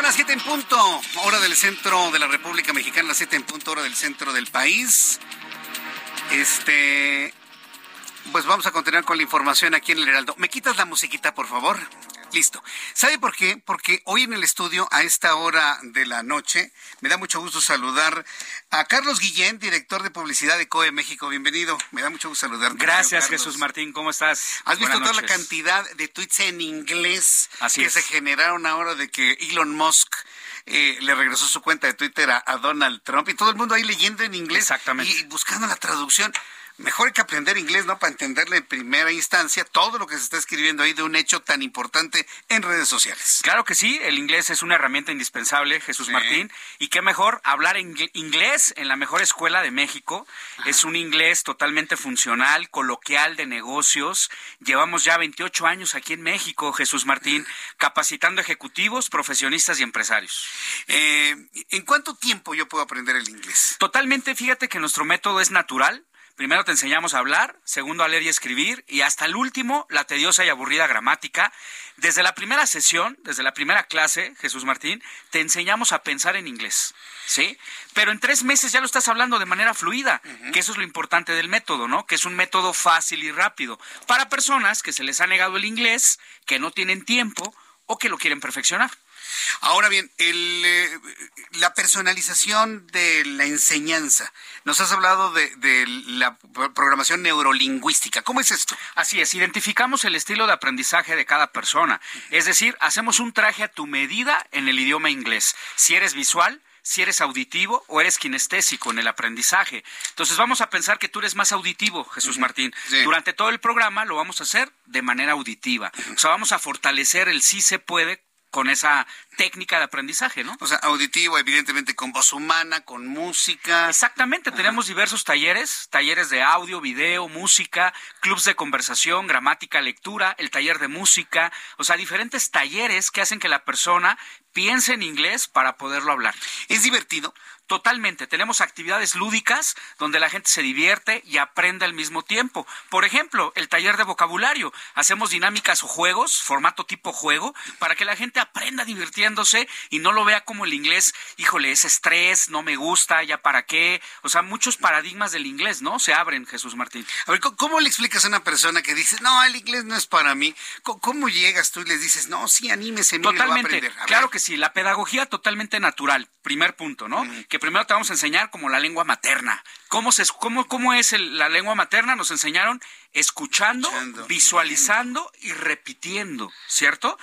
Son las 7 en punto, hora del centro de la República Mexicana, las 7 en punto, hora del centro del país. Este, pues vamos a continuar con la información aquí en el Heraldo. ¿Me quitas la musiquita, por favor? Listo. ¿Sabe por qué? Porque hoy en el estudio, a esta hora de la noche, me da mucho gusto saludar a Carlos Guillén, director de publicidad de COE México. Bienvenido. Me da mucho gusto saludar. Gracias, Jesús Martín. ¿Cómo estás? ¿Has visto Buenas toda la cantidad de tweets en inglés Así que es. se generaron ahora de que Elon Musk eh, le regresó su cuenta de Twitter a, a Donald Trump y todo el mundo ahí leyendo en inglés Exactamente. y buscando la traducción? Mejor hay que aprender inglés, ¿no? Para entenderle en primera instancia todo lo que se está escribiendo ahí de un hecho tan importante en redes sociales. Claro que sí, el inglés es una herramienta indispensable, Jesús Sí. Martín. Y qué mejor hablar ingl- inglés en la mejor escuela de México. Es un inglés totalmente funcional, coloquial de negocios. Llevamos ya 28 años aquí en México, Jesús Martín, capacitando ejecutivos, profesionistas y empresarios. Eh, ¿En cuánto tiempo yo puedo aprender el inglés? Totalmente, fíjate que nuestro método es natural. Primero te enseñamos a hablar, segundo a leer y escribir, y hasta el último, la tediosa y aburrida gramática. Desde la primera sesión, desde la primera clase, Jesús Martín, te enseñamos a pensar en inglés, ¿sí? Pero en tres meses ya lo estás hablando de manera fluida, que eso es lo importante del método, ¿no? Que es un método fácil y rápido para personas que se les ha negado el inglés, que no tienen tiempo o que lo quieren perfeccionar. Ahora bien, el, eh, la personalización de la enseñanza. Nos has hablado de, de la programación neurolingüística. ¿Cómo es esto? Así es, identificamos el estilo de aprendizaje de cada persona. Es decir, hacemos un traje a tu medida en el idioma inglés. Si eres visual, si eres auditivo o eres kinestésico en el aprendizaje. Entonces vamos a pensar que tú eres más auditivo, Jesús Martín. Sí. Durante todo el programa lo vamos a hacer de manera auditiva. O sea, vamos a fortalecer el sí se puede con esa técnica de aprendizaje, ¿no? O sea, auditivo, evidentemente con voz humana, con música. Exactamente, tenemos diversos talleres, talleres de audio, video, música, clubs de conversación, gramática, lectura, el taller de música, o sea, diferentes talleres que hacen que la persona piense en inglés para poderlo hablar. ¿Es divertido? Totalmente. Tenemos actividades lúdicas donde la gente se divierte y aprende al mismo tiempo. Por ejemplo, el taller de vocabulario. Hacemos dinámicas o juegos, formato tipo juego, para que la gente aprenda divirtiéndose y no lo vea como el inglés, híjole, es estrés, no me gusta, ya para qué. O sea, muchos paradigmas del inglés, ¿no? Se abren, Jesús Martín. A ver, ¿cómo- ¿cómo le explicas a una persona que dice, no, el inglés no es para mí? ¿Cómo, llegas tú y les dices, no, sí, anímese, mire, lo va a Totalmente, aprender? A ver. claro que sí, la pedagogía totalmente natural, primer punto, ¿no? Que primero te vamos a enseñar como la lengua materna. ¿Cómo, se, cómo, cómo es el- la lengua materna? Nos enseñaron escuchando, Escuchando, visualizando y repitiendo, ¿cierto?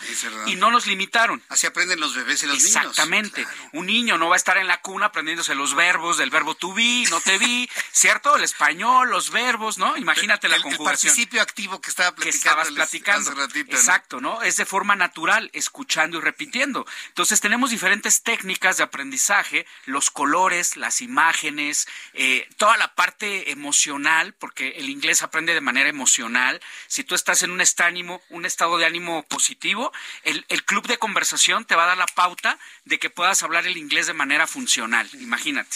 Y no nos limitaron. Así aprenden los bebés y los niños. Exactamente. Un niño no va a estar en la cuna aprendiéndose los verbos del verbo to be, no te vi, ¿cierto? El español, los verbos, ¿no? Imagínate la el, el conjugación participio activo que estaba que platicando. estabas platicando. Hace ratito, ¿no? Exacto, ¿no? Es de forma natural, escuchando y repitiendo. Entonces tenemos diferentes técnicas de aprendizaje, los colores, las imágenes, eh, toda la parte emocional, porque el inglés aprende de manera emocional. Si tú estás en un estado, ánimo, un estado de ánimo positivo, el, el club de conversación te va a dar la pauta de que puedas hablar el inglés de manera funcional. Imagínate.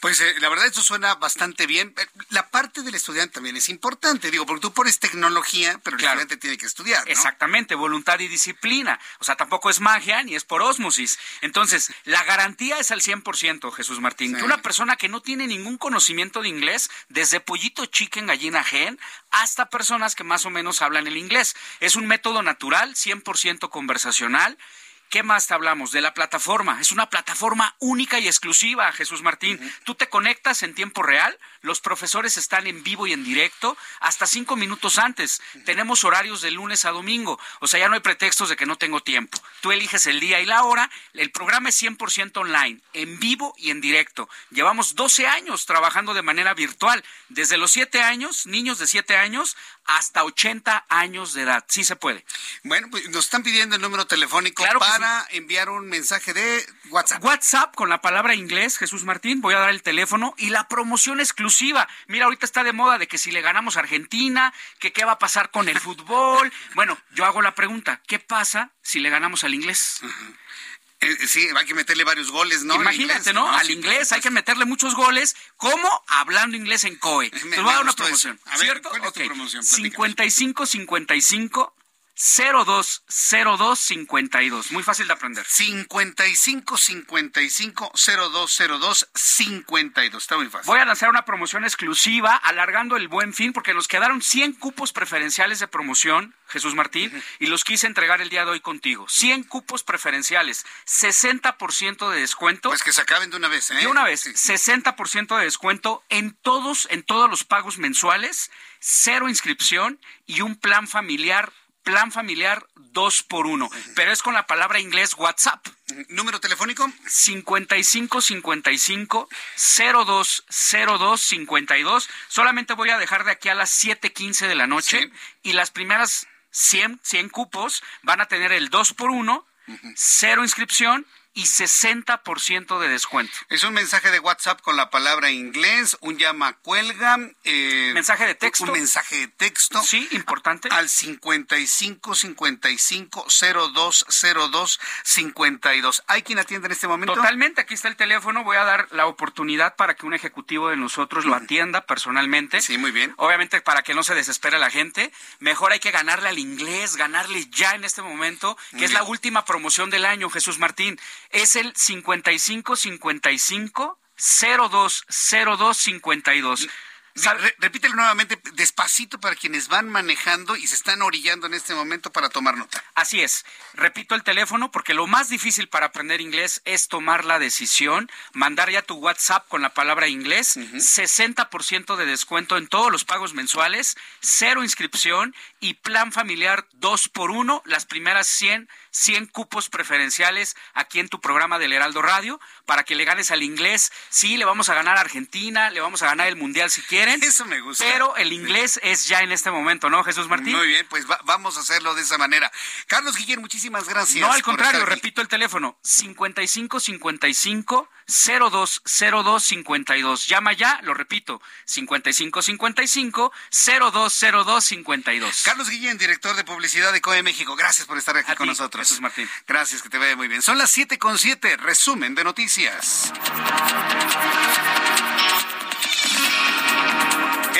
Pues eh, la verdad esto suena bastante bien. Eh, La parte del estudiante también es importante, digo, porque tú pones tecnología, pero el Claro. estudiante tiene que estudiar, ¿no? Exactamente, voluntad y disciplina. O sea, tampoco es magia ni es por ósmosis. Entonces, la garantía es al 100%, Jesús Martín. Sí. Que una persona que no tiene ningún conocimiento de inglés, desde pollito chicken, gallina gen, hasta personas que más o menos hablan el inglés. Es un método natural, 100% conversacional ¿Qué más te hablamos? De la plataforma. Es una plataforma única y exclusiva, Jesús Martín. Tú te conectas en tiempo real, los profesores están en vivo y en directo hasta cinco minutos antes. Tenemos horarios de lunes a domingo, o sea, ya no hay pretextos de que no tengo tiempo. Tú eliges el día y la hora. El programa es 100% online, en vivo y en directo. Llevamos 12 años trabajando de manera virtual, desde los 7 años, niños de 7 años, hasta 80 años de edad. Sí se puede. Bueno, pues nos están pidiendo el número telefónico para enviar un mensaje de WhatsApp. WhatsApp con la palabra inglés, Jesús Martín. Voy a dar el teléfono y la promoción exclusiva. Mira, ahorita está de moda de que si le ganamos a Argentina, que qué va a pasar con el fútbol. Bueno, yo hago la pregunta, ¿qué pasa si le ganamos al inglés? Eh, sí, hay que meterle varios goles, ¿no? Imagínate, ¿no? Al inglés hay que meterle muchos goles. ¿Cómo? Hablando inglés en COE. Te voy a dar una promoción. ¿Cierto? ¿cuál es tu promoción? 5555 020252. Muy fácil de aprender. 55 55 0202 52. Está muy fácil. Voy a lanzar una promoción exclusiva alargando el buen fin porque nos quedaron 100 cupos preferenciales de promoción, Jesús Martín, y los quise entregar el día de hoy contigo. 100 cupos preferenciales, 60% de descuento. Pues que se acaben de una vez, ¿eh? De una vez, 60% de descuento en todos en todos los pagos mensuales, cero inscripción y un plan familiar plan familiar 2 por 1 pero es con la palabra inglés WhatsApp. ¿Número telefónico? 5555 0202 52. Solamente voy a dejar de aquí a las 7:15 de la noche y las primeras 100, 100 cupos van a tener el 2 por 1 cero inscripción y 60% de descuento. Es un mensaje de WhatsApp con la palabra inglés, un llama cuelga. Eh, mensaje de texto. Un mensaje de texto. Sí, importante. Al 55 55 02 02 52. ¿Hay quien atiende en este momento? Totalmente, aquí está el teléfono. Voy a dar la oportunidad para que un ejecutivo de nosotros lo atienda personalmente. Sí, muy bien. Obviamente para que no se desespere la gente. Mejor hay que ganarle al inglés, ganarle ya en este momento, que es la última promoción del año, Jesús Martín es el 55 55 02 02 52. Repítelo nuevamente despacito para quienes van manejando y se están orillando en este momento para tomar nota. Así es. Repito el teléfono porque lo más difícil para aprender inglés es tomar la decisión, mandar ya tu WhatsApp con la palabra inglés, 60% de descuento en todos los pagos mensuales, cero inscripción y plan familiar 2 por 1 las primeras 100 100 cupos preferenciales aquí en tu programa del Heraldo Radio para que le ganes al inglés. Sí, le vamos a ganar a Argentina, le vamos a ganar el Mundial si Eso me gusta. Pero el inglés es ya en este momento, ¿no, Jesús Martín? Muy bien, pues vamos a hacerlo de esa manera. Carlos Guillén, muchísimas gracias. No, al contrario, repito el teléfono, 55 55 0202 52. Llama ya, lo repito, 55 55 0202 52. Carlos Guillén, director de publicidad de COE México, gracias por estar aquí con nosotros. Jesús Martín. Gracias, que te vaya muy bien. Son las siete con siete. resumen de noticias.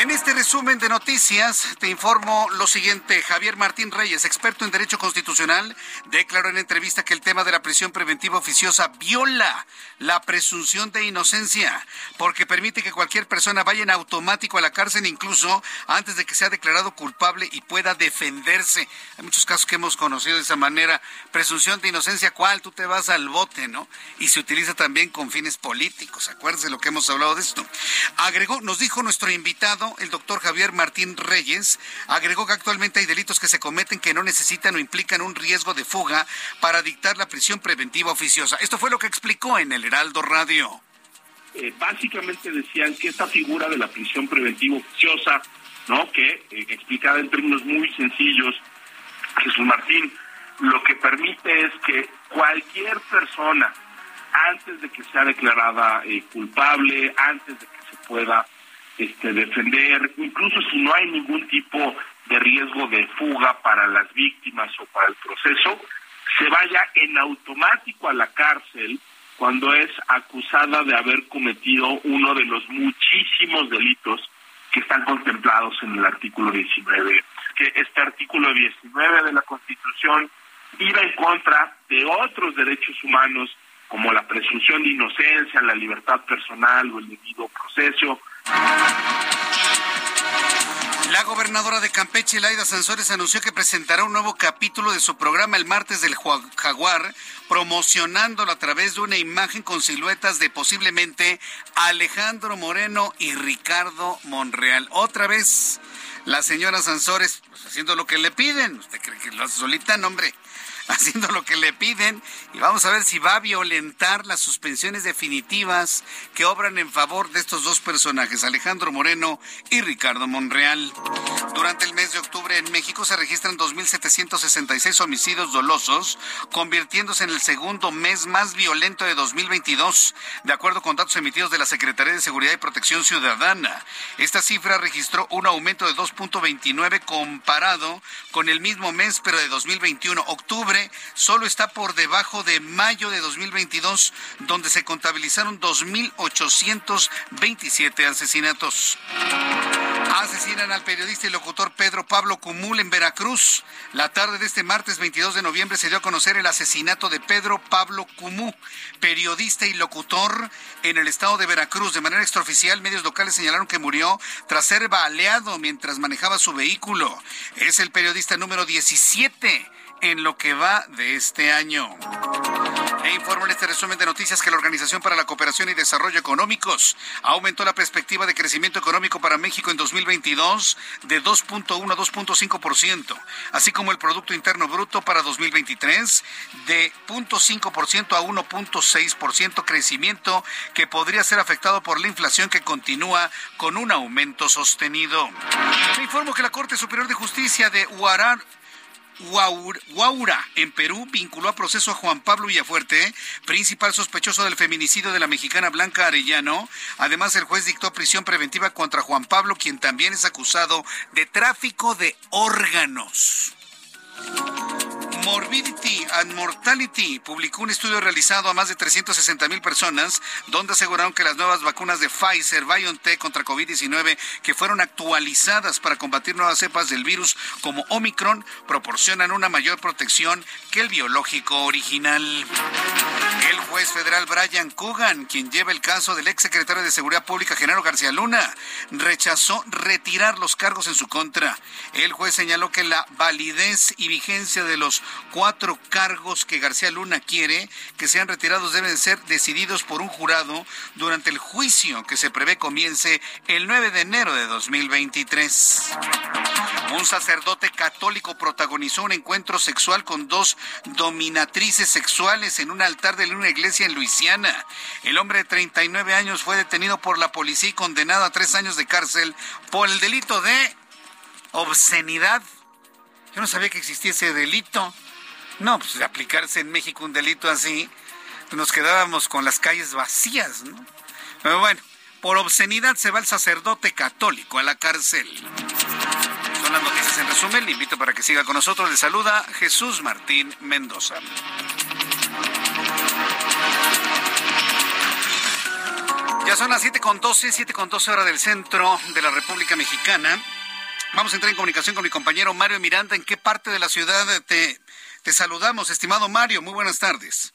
En este resumen de noticias te informo lo siguiente. Javier Martín Reyes, experto en Derecho Constitucional, declaró en entrevista que el tema de la prisión preventiva oficiosa viola la presunción de inocencia porque permite que cualquier persona vaya en automático a la cárcel incluso antes de que sea declarado culpable y pueda defenderse. Hay muchos casos que hemos conocido de esa manera. Presunción de inocencia, ¿cuál? Tú te vas al bote, ¿no? Y se utiliza también con fines políticos. Acuérdense lo que hemos hablado de esto. Agregó, nos dijo nuestro invitado el doctor Javier Martín Reyes, agregó que actualmente hay delitos que se cometen que no necesitan o implican un riesgo de fuga para dictar la prisión preventiva oficiosa. Esto fue lo que explicó en el Heraldo Radio. Eh, básicamente decían que esta figura de la prisión preventiva oficiosa, ¿no? Que eh, explicada en términos muy sencillos, Jesús Martín, lo que permite es que cualquier persona, antes de que sea declarada eh, culpable, antes de que se pueda este, defender, incluso si no hay ningún tipo de riesgo de fuga para las víctimas o para el proceso, se vaya en automático a la cárcel cuando es acusada de haber cometido uno de los muchísimos delitos que están contemplados en el artículo 19. Que este artículo 19 de la Constitución iba en contra de otros derechos humanos como la presunción de inocencia, la libertad personal o el debido proceso, La gobernadora de Campeche, Laida Sansores, anunció que presentará un nuevo capítulo de su programa el martes del Jaguar, promocionándolo a través de una imagen con siluetas de posiblemente Alejandro Moreno y Ricardo Monreal. Otra vez, la señora Sansores pues, haciendo lo que le piden. ¿Usted cree que lo hace solita? No, hombre haciendo lo que le piden y vamos a ver si va a violentar las suspensiones definitivas que obran en favor de estos dos personajes, Alejandro Moreno y Ricardo Monreal. Durante el mes de octubre en México se registran 2.766 homicidios dolosos, convirtiéndose en el segundo mes más violento de 2022, de acuerdo con datos emitidos de la Secretaría de Seguridad y Protección Ciudadana. Esta cifra registró un aumento de 2.29 comparado con el mismo mes, pero de 2021. Octubre solo está por debajo de mayo de 2022, donde se contabilizaron 2.827 asesinatos. Asesinan al periodista y locutor Pedro Pablo Cumul en Veracruz. La tarde de este martes 22 de noviembre se dio a conocer el asesinato de Pedro Pablo Cumú, periodista y locutor en el estado de Veracruz. De manera extraoficial, medios locales señalaron que murió tras ser baleado mientras manejaba su vehículo. Es el periodista número 17 en lo que va de este año. E informo en este resumen de noticias que la Organización para la Cooperación y Desarrollo Económicos aumentó la perspectiva de crecimiento económico para México en 2022 de 2.1 a 2.5%, así como el Producto Interno Bruto para 2023 de 0.5% a 1.6%, crecimiento que podría ser afectado por la inflación que continúa con un aumento sostenido. Me informo que la Corte Superior de Justicia de Huarar Guaura, en Perú, vinculó a proceso a Juan Pablo Villafuerte, principal sospechoso del feminicidio de la mexicana Blanca Arellano. Además, el juez dictó prisión preventiva contra Juan Pablo, quien también es acusado de tráfico de órganos. Morbidity and Mortality publicó un estudio realizado a más de 360 mil personas, donde aseguraron que las nuevas vacunas de Pfizer, BioNTech contra COVID-19, que fueron actualizadas para combatir nuevas cepas del virus como Omicron, proporcionan una mayor protección que el biológico original. El juez federal Brian Coogan, quien lleva el caso del exsecretario de Seguridad Pública, Genaro García Luna, rechazó retirar los cargos en su contra. El juez señaló que la validez y vigencia de los cuatro cargos que García Luna quiere que sean retirados deben ser decididos por un jurado durante el juicio que se prevé comience el 9 de enero de 2023. Un sacerdote católico protagonizó un encuentro sexual con dos dominatrices sexuales en un altar de una iglesia en Luisiana. El hombre de 39 años fue detenido por la policía y condenado a tres años de cárcel por el delito de obscenidad. Yo no sabía que existía ese delito. No, pues de aplicarse en México un delito así, nos quedábamos con las calles vacías, ¿no? Pero bueno, por obscenidad se va el sacerdote católico a la cárcel. Son las noticias en resumen. Le invito para que siga con nosotros. Le saluda Jesús Martín Mendoza. Ya son las 7 con 12, 7 con 12 horas del centro de la República Mexicana. Vamos a entrar en comunicación con mi compañero Mario Miranda. ¿En qué parte de la ciudad te te saludamos, estimado Mario. Muy buenas tardes.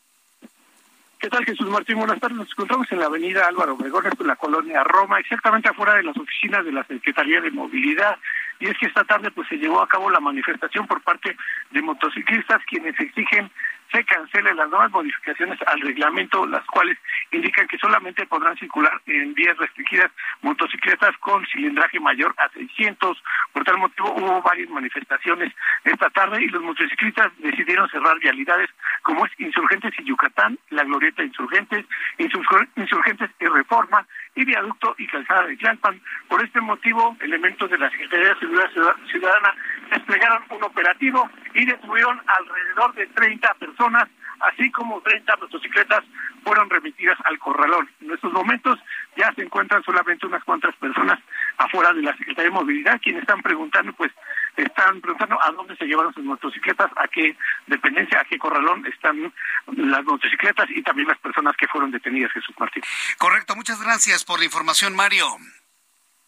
¿Qué tal, Jesús Martín? Buenas tardes. Nos encontramos en la avenida Álvaro Obregón, en la colonia Roma, exactamente afuera de las oficinas de la Secretaría de Movilidad. Y es que esta tarde pues se llevó a cabo la manifestación por parte de motociclistas quienes exigen se cancelen las nuevas modificaciones al reglamento, las cuales indican que solamente podrán circular en vías restringidas motocicletas con cilindraje mayor a 600. Por tal motivo hubo varias manifestaciones esta tarde y los motociclistas decidieron cerrar vialidades como es Insurgentes y Yucatán, la Glorieta Insurgentes, Insurgentes y Reforma y Viaducto y Calzada de Tlalpan. Por este motivo, elementos de la Secretaría de Seguridad Ciudadana desplegaron un operativo y detuvieron alrededor de 30 personas, así como 30 motocicletas fueron remitidas al corralón. En estos momentos ya se encuentran solamente unas cuantas personas afuera de la Secretaría de Movilidad, quienes están preguntando, pues, están preguntando a dónde se llevaron sus motocicletas, a qué dependencia, a qué corralón están las motocicletas y también las personas que fueron detenidas, Jesús Martín. Correcto, muchas gracias por la información, Mario.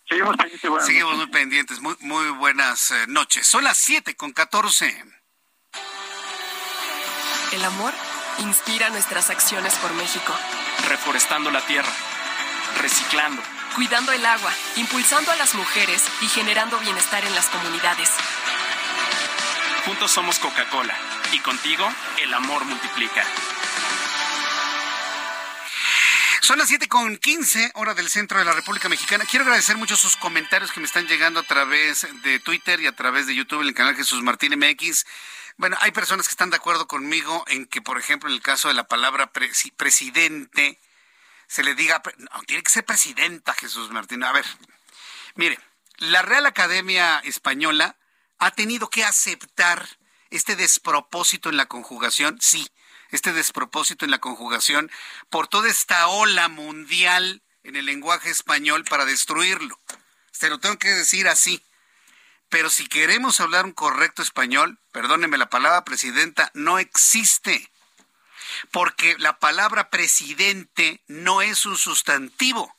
Seguimos pendientes. Seguimos muy pendientes. Muy, muy buenas eh, noches. Son las 7 con 14. El amor inspira nuestras acciones por México. Reforestando la tierra, reciclando cuidando el agua, impulsando a las mujeres y generando bienestar en las comunidades. Juntos somos Coca-Cola y contigo el amor multiplica. Son las 7 con 15, hora del centro de la República Mexicana. Quiero agradecer mucho sus comentarios que me están llegando a través de Twitter y a través de YouTube en el canal Jesús Martín MX. Bueno, hay personas que están de acuerdo conmigo en que, por ejemplo, en el caso de la palabra presidente, se le diga, no, tiene que ser presidenta Jesús Martín. A ver, mire, la Real Academia Española ha tenido que aceptar este despropósito en la conjugación, sí, este despropósito en la conjugación por toda esta ola mundial en el lenguaje español para destruirlo. Se lo tengo que decir así. Pero si queremos hablar un correcto español, perdóneme la palabra presidenta, no existe. Porque la palabra presidente no es un sustantivo.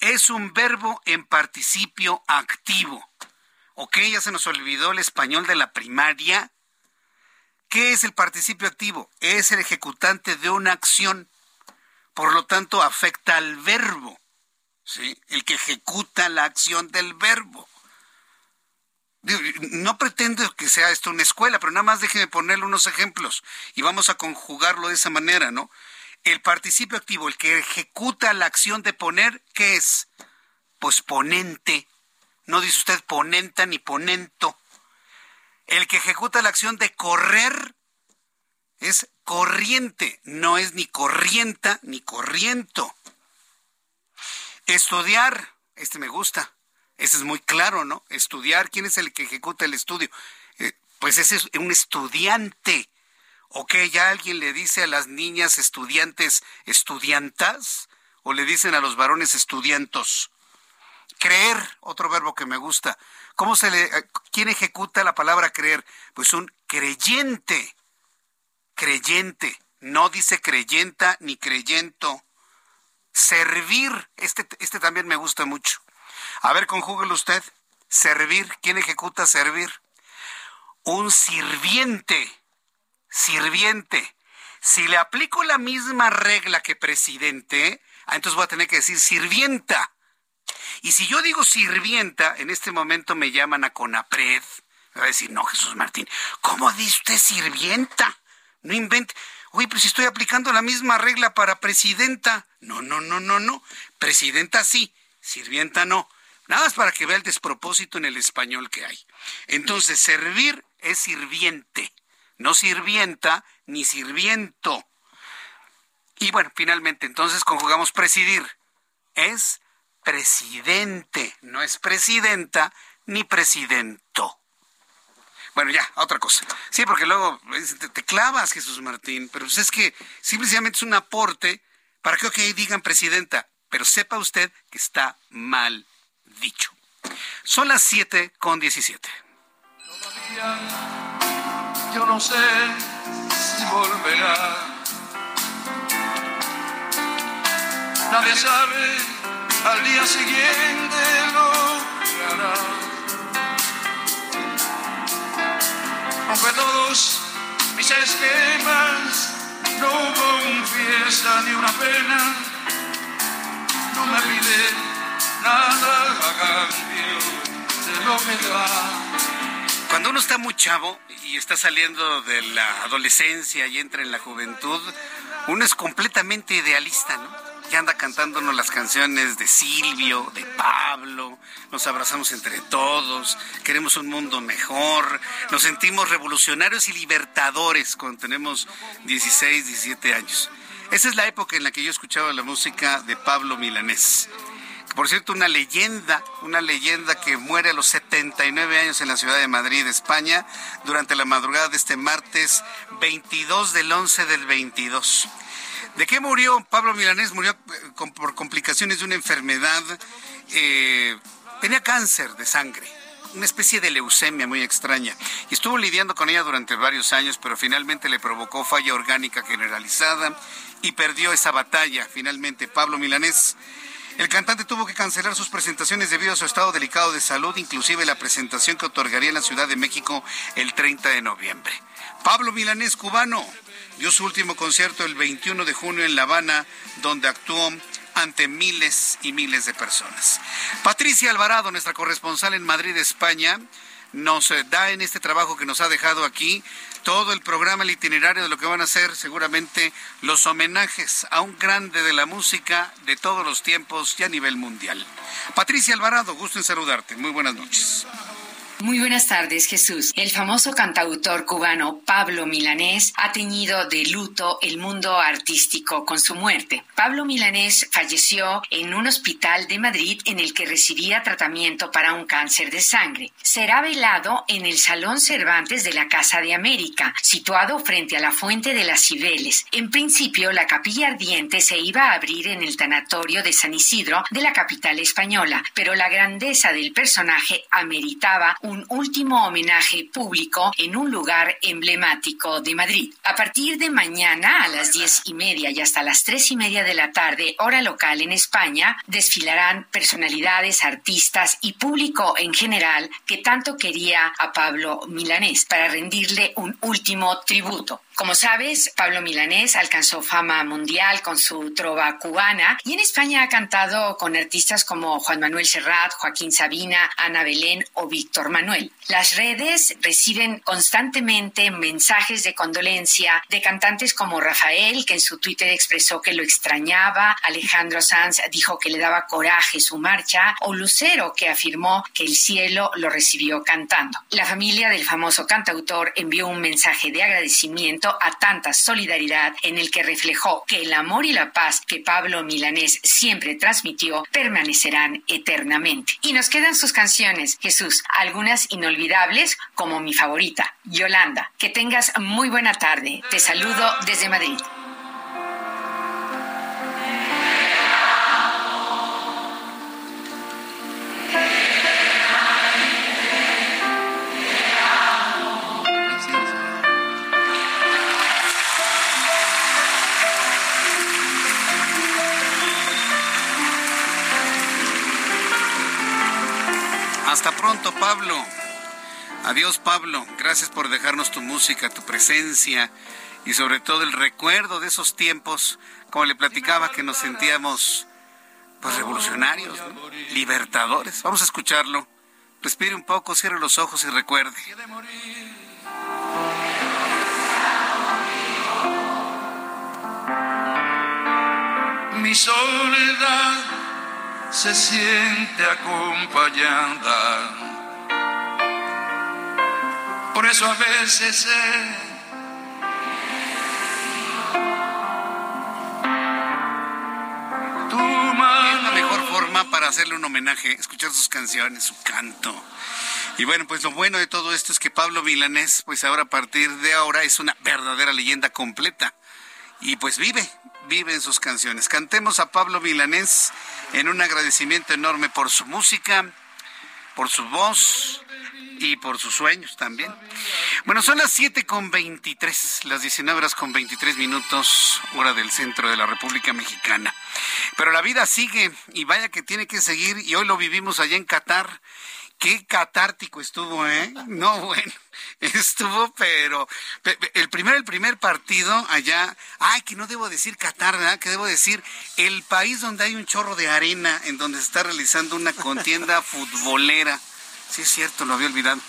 Es un verbo en participio activo. ¿Ok? Ya se nos olvidó el español de la primaria. ¿Qué es el participio activo? Es el ejecutante de una acción. Por lo tanto, afecta al verbo. ¿sí? El que ejecuta la acción del verbo. No pretendo que sea esto una escuela, pero nada más déjeme ponerle unos ejemplos y vamos a conjugarlo de esa manera, ¿no? El participio activo, el que ejecuta la acción de poner, ¿qué es? Pues ponente. No dice usted ponenta ni ponento. El que ejecuta la acción de correr es corriente, no es ni corrienta ni corriento. Estudiar, este me gusta, este es muy claro, ¿no? Estudiar, ¿quién es el que ejecuta el estudio? Eh, pues ese es un estudiante. ¿O ya alguien le dice a las niñas estudiantes estudiantas? ¿O le dicen a los varones estudiantos? Creer, otro verbo que me gusta. ¿Cómo se le, eh, quién ejecuta la palabra creer? Pues un creyente. Creyente. No dice creyenta ni creyento. Servir. Este, este también me gusta mucho. A ver, conjúguelo usted. Servir. ¿Quién ejecuta servir? Un sirviente. Sirviente. Si le aplico la misma regla que presidente, ah, entonces voy a tener que decir sirvienta. Y si yo digo sirvienta, en este momento me llaman a Conapred. Me va a decir, no, Jesús Martín, ¿cómo dice usted sirvienta? No invente. Uy, pues si estoy aplicando la misma regla para presidenta. No, no, no, no, no. Presidenta sí, sirvienta no. Nada más para que vea el despropósito en el español que hay. Entonces, servir es sirviente, no sirvienta ni sirviento. Y bueno, finalmente, entonces conjugamos presidir. Es presidente, no es presidenta ni presidento. Bueno, ya, otra cosa. Sí, porque luego te, clavas, Jesús Martín, pero pues es que simplemente es un aporte para que, digan presidenta, pero sepa usted que está mal dicho. Son las 7 con 17. Todavía yo no sé si volverá. Nadie sabe al día siguiente lo hará. Aunque todos mis esquemas no fiesta ni una pena, no me pide nada a cambio de lo que da. Cuando uno está muy chavo y está saliendo de la adolescencia y entra en la juventud, uno es completamente idealista, ¿no? ya anda cantándonos las canciones de Silvio, de Pablo, nos abrazamos entre todos, queremos un mundo mejor, nos sentimos revolucionarios y libertadores cuando tenemos 16, 17 años. Esa es la época en la que yo escuchaba la música de Pablo Milanés. Por cierto, una leyenda, una leyenda que muere a los 79 años en la ciudad de Madrid, España, durante la madrugada de este martes 22 del 11 del 22. ¿De qué murió? Pablo Milanés murió eh, por complicaciones de una enfermedad. Eh, tenía cáncer de sangre, una especie de leucemia muy extraña. Y estuvo lidiando con ella durante varios años, pero finalmente le provocó falla orgánica generalizada y perdió esa batalla. Finalmente, Pablo Milanés. El cantante tuvo que cancelar sus presentaciones debido a su estado delicado de salud, inclusive la presentación que otorgaría en la Ciudad de México el 30 de noviembre. Pablo Milanés, cubano, dio su último concierto el 21 de junio en La Habana, donde actuó ante miles y miles de personas. Patricia Alvarado, nuestra corresponsal en Madrid, España, nos eh, da en este trabajo que nos ha dejado aquí todo el programa, el itinerario de lo que van a ser seguramente los homenajes a un grande de la música de todos los tiempos y a nivel mundial. Patricia Alvarado, gusto en saludarte. Muy buenas noches. Muy buenas tardes, Jesús. El famoso cantautor cubano Pablo Milanés ha teñido de luto el mundo artístico con su muerte. Pablo Milanés falleció en un hospital de Madrid en el que recibía tratamiento para un cáncer de sangre. Será velado en el Salón Cervantes de la Casa de América, situado frente a la Fuente de las Cibeles. En principio, la capilla ardiente se iba a abrir en el tanatorio de San Isidro de la capital española, pero la grandeza del personaje ameritaba último homenaje público en un lugar emblemático de Madrid. A partir de mañana a las diez y media y hasta las tres y media de la tarde, hora local en España, desfilarán personalidades, artistas y público en general que tanto quería a Pablo Milanés para rendirle un último tributo. Como sabes, Pablo Milanés alcanzó fama mundial con su trova cubana y en España ha cantado con artistas como Juan Manuel Serrat, Joaquín Sabina, Ana Belén o Víctor Manuel. Las redes reciben constantemente mensajes de condolencia de cantantes como Rafael, que en su Twitter expresó que lo extrañaba, Alejandro Sanz dijo que le daba coraje su marcha, o Lucero, que afirmó que el cielo lo recibió cantando. La familia del famoso cantautor envió un mensaje de agradecimiento a tanta solidaridad en el que reflejó que el amor y la paz que Pablo Milanés siempre transmitió permanecerán eternamente. Y nos quedan sus canciones, Jesús, algunas inolvidables como mi favorita, Yolanda. Que tengas muy buena tarde. Te saludo desde Madrid. Hasta pronto, Pablo. Adiós, Pablo. Gracias por dejarnos tu música, tu presencia y sobre todo el recuerdo de esos tiempos, como le platicaba, que nos sentíamos pues revolucionarios, libertadores. Vamos a escucharlo. Respire un poco, cierre los ojos y recuerde. Mi soledad se siente acompañada. Por eso a veces sé Es la mejor forma para hacerle un homenaje, escuchar sus canciones, su canto. Y bueno, pues lo bueno de todo esto es que Pablo Milanés, pues ahora a partir de ahora es una verdadera leyenda completa. Y pues vive, vive en sus canciones. Cantemos a Pablo Milanés en un agradecimiento enorme por su música, por su voz y por sus sueños también. Bueno, son las 7 con 23, las 19 horas con 23 minutos, hora del centro de la República Mexicana. Pero la vida sigue y vaya que tiene que seguir y hoy lo vivimos allá en Qatar. Qué catártico estuvo, ¿eh? No, bueno, estuvo, pero el primer, el primer partido allá, ay, que no debo decir Qatar, ¿verdad? Que debo decir el país donde hay un chorro de arena en donde se está realizando una contienda futbolera. Sí, es cierto, lo había olvidado.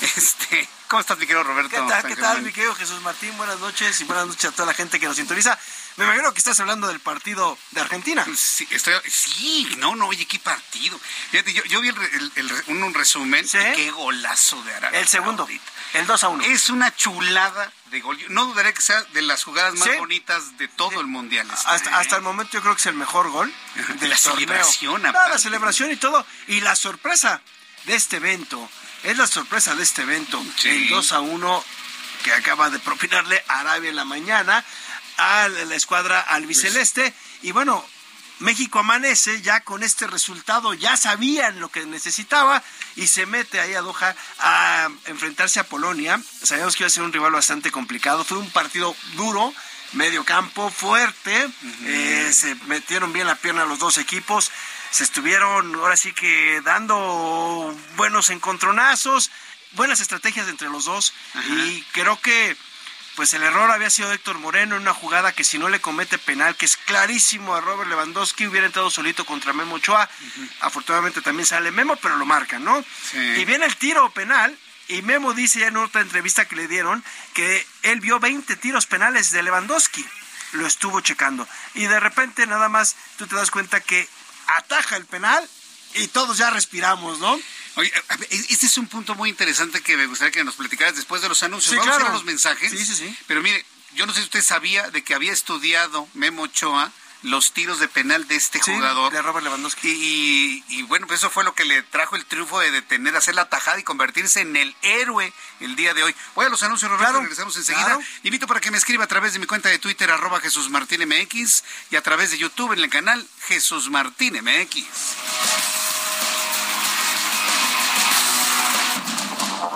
Este, ¿cómo estás, mi querido Roberto? ¿Qué tal, qué tal, mi querido Jesús Martín? Buenas noches y buenas noches a toda la gente que nos sintoniza. Me imagino que estás hablando del partido de Argentina. Sí, estoy, sí, no, no, oye, qué partido. Fíjate, yo, yo vi el, el- el un, un resumen y qué golazo de Arabia. El segundo, Saudita. el 2 a 1. Es una chulada de gol. No dudaré que sea de las jugadas más Sí. bonitas de todo el mundial. este, Hasta, hasta el momento yo creo que es el mejor gol. del La torneo. celebración, No, la celebración y todo. Y la sorpresa de este evento, es la sorpresa de este evento, el 2 a 1 que acaba de propinarle Arabia en la mañana a la escuadra albiceleste. Y bueno, México amanece ya con este resultado, ya sabían lo que necesitaba y se mete ahí a Doha a enfrentarse a Polonia. Sabíamos que iba a ser un rival bastante complicado, fue un partido duro, medio campo, fuerte, eh, se metieron bien la pierna los dos equipos, se estuvieron ahora sí que dando buenos encontronazos, buenas estrategias entre los dos. Y creo que pues el error había sido de Héctor Moreno en una jugada que si no le comete penal, que es clarísimo a Robert Lewandowski, hubiera entrado solito contra Memo Ochoa. Afortunadamente también sale Memo, pero lo marca, ¿no? Y viene el tiro penal y Memo dice ya en otra entrevista que le dieron que él vio 20 tiros penales de Lewandowski. Lo estuvo checando. Y de repente nada más tú te das cuenta que ataja el penal y todos ya respiramos, ¿no? Oye, este es un punto muy interesante que me gustaría que nos platicaras después de los anuncios. Sí, Vamos claro. a los mensajes. Sí, sí, sí. Pero mire, yo no sé si usted sabía de que había estudiado Memo Ochoa los tiros de penal de este Sí, jugador. de Robert Lewandowski. Y, y, y bueno, pues eso fue lo que le trajo el triunfo de detener, hacer la tajada y convertirse en el héroe el día de hoy. Voy a los anuncios, Roberto, Claro, regresamos enseguida. claro. Invito para que me escriba a través de mi cuenta de Twitter, arroba Jesús Martín MX, y a través de YouTube en el canal Jesús Martín MX.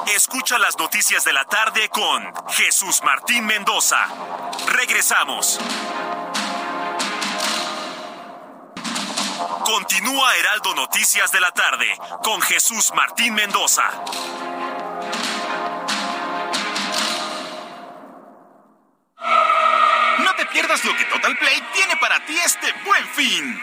Escucha las noticias de la tarde con Jesús Martín Mendoza. Regresamos. Continúa Heraldo Noticias de la tarde con Jesús Martín Mendoza. No te pierdas lo que Total Play tiene para ti este buen fin.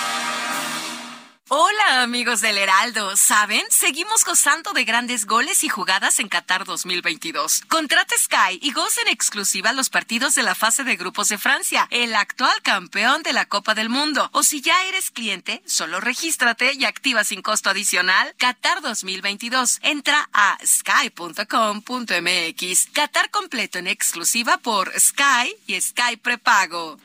Hola amigos del Heraldo, ¿saben? Seguimos gozando de grandes goles y jugadas en Qatar 2022. Contrata Sky y goza en exclusiva los partidos de la fase de grupos de Francia, el actual campeón de la Copa del Mundo. O si ya eres cliente, solo regístrate y activa sin costo adicional Qatar 2022. Entra a sky.com.mx. Qatar completo en exclusiva por Sky y Sky prepago.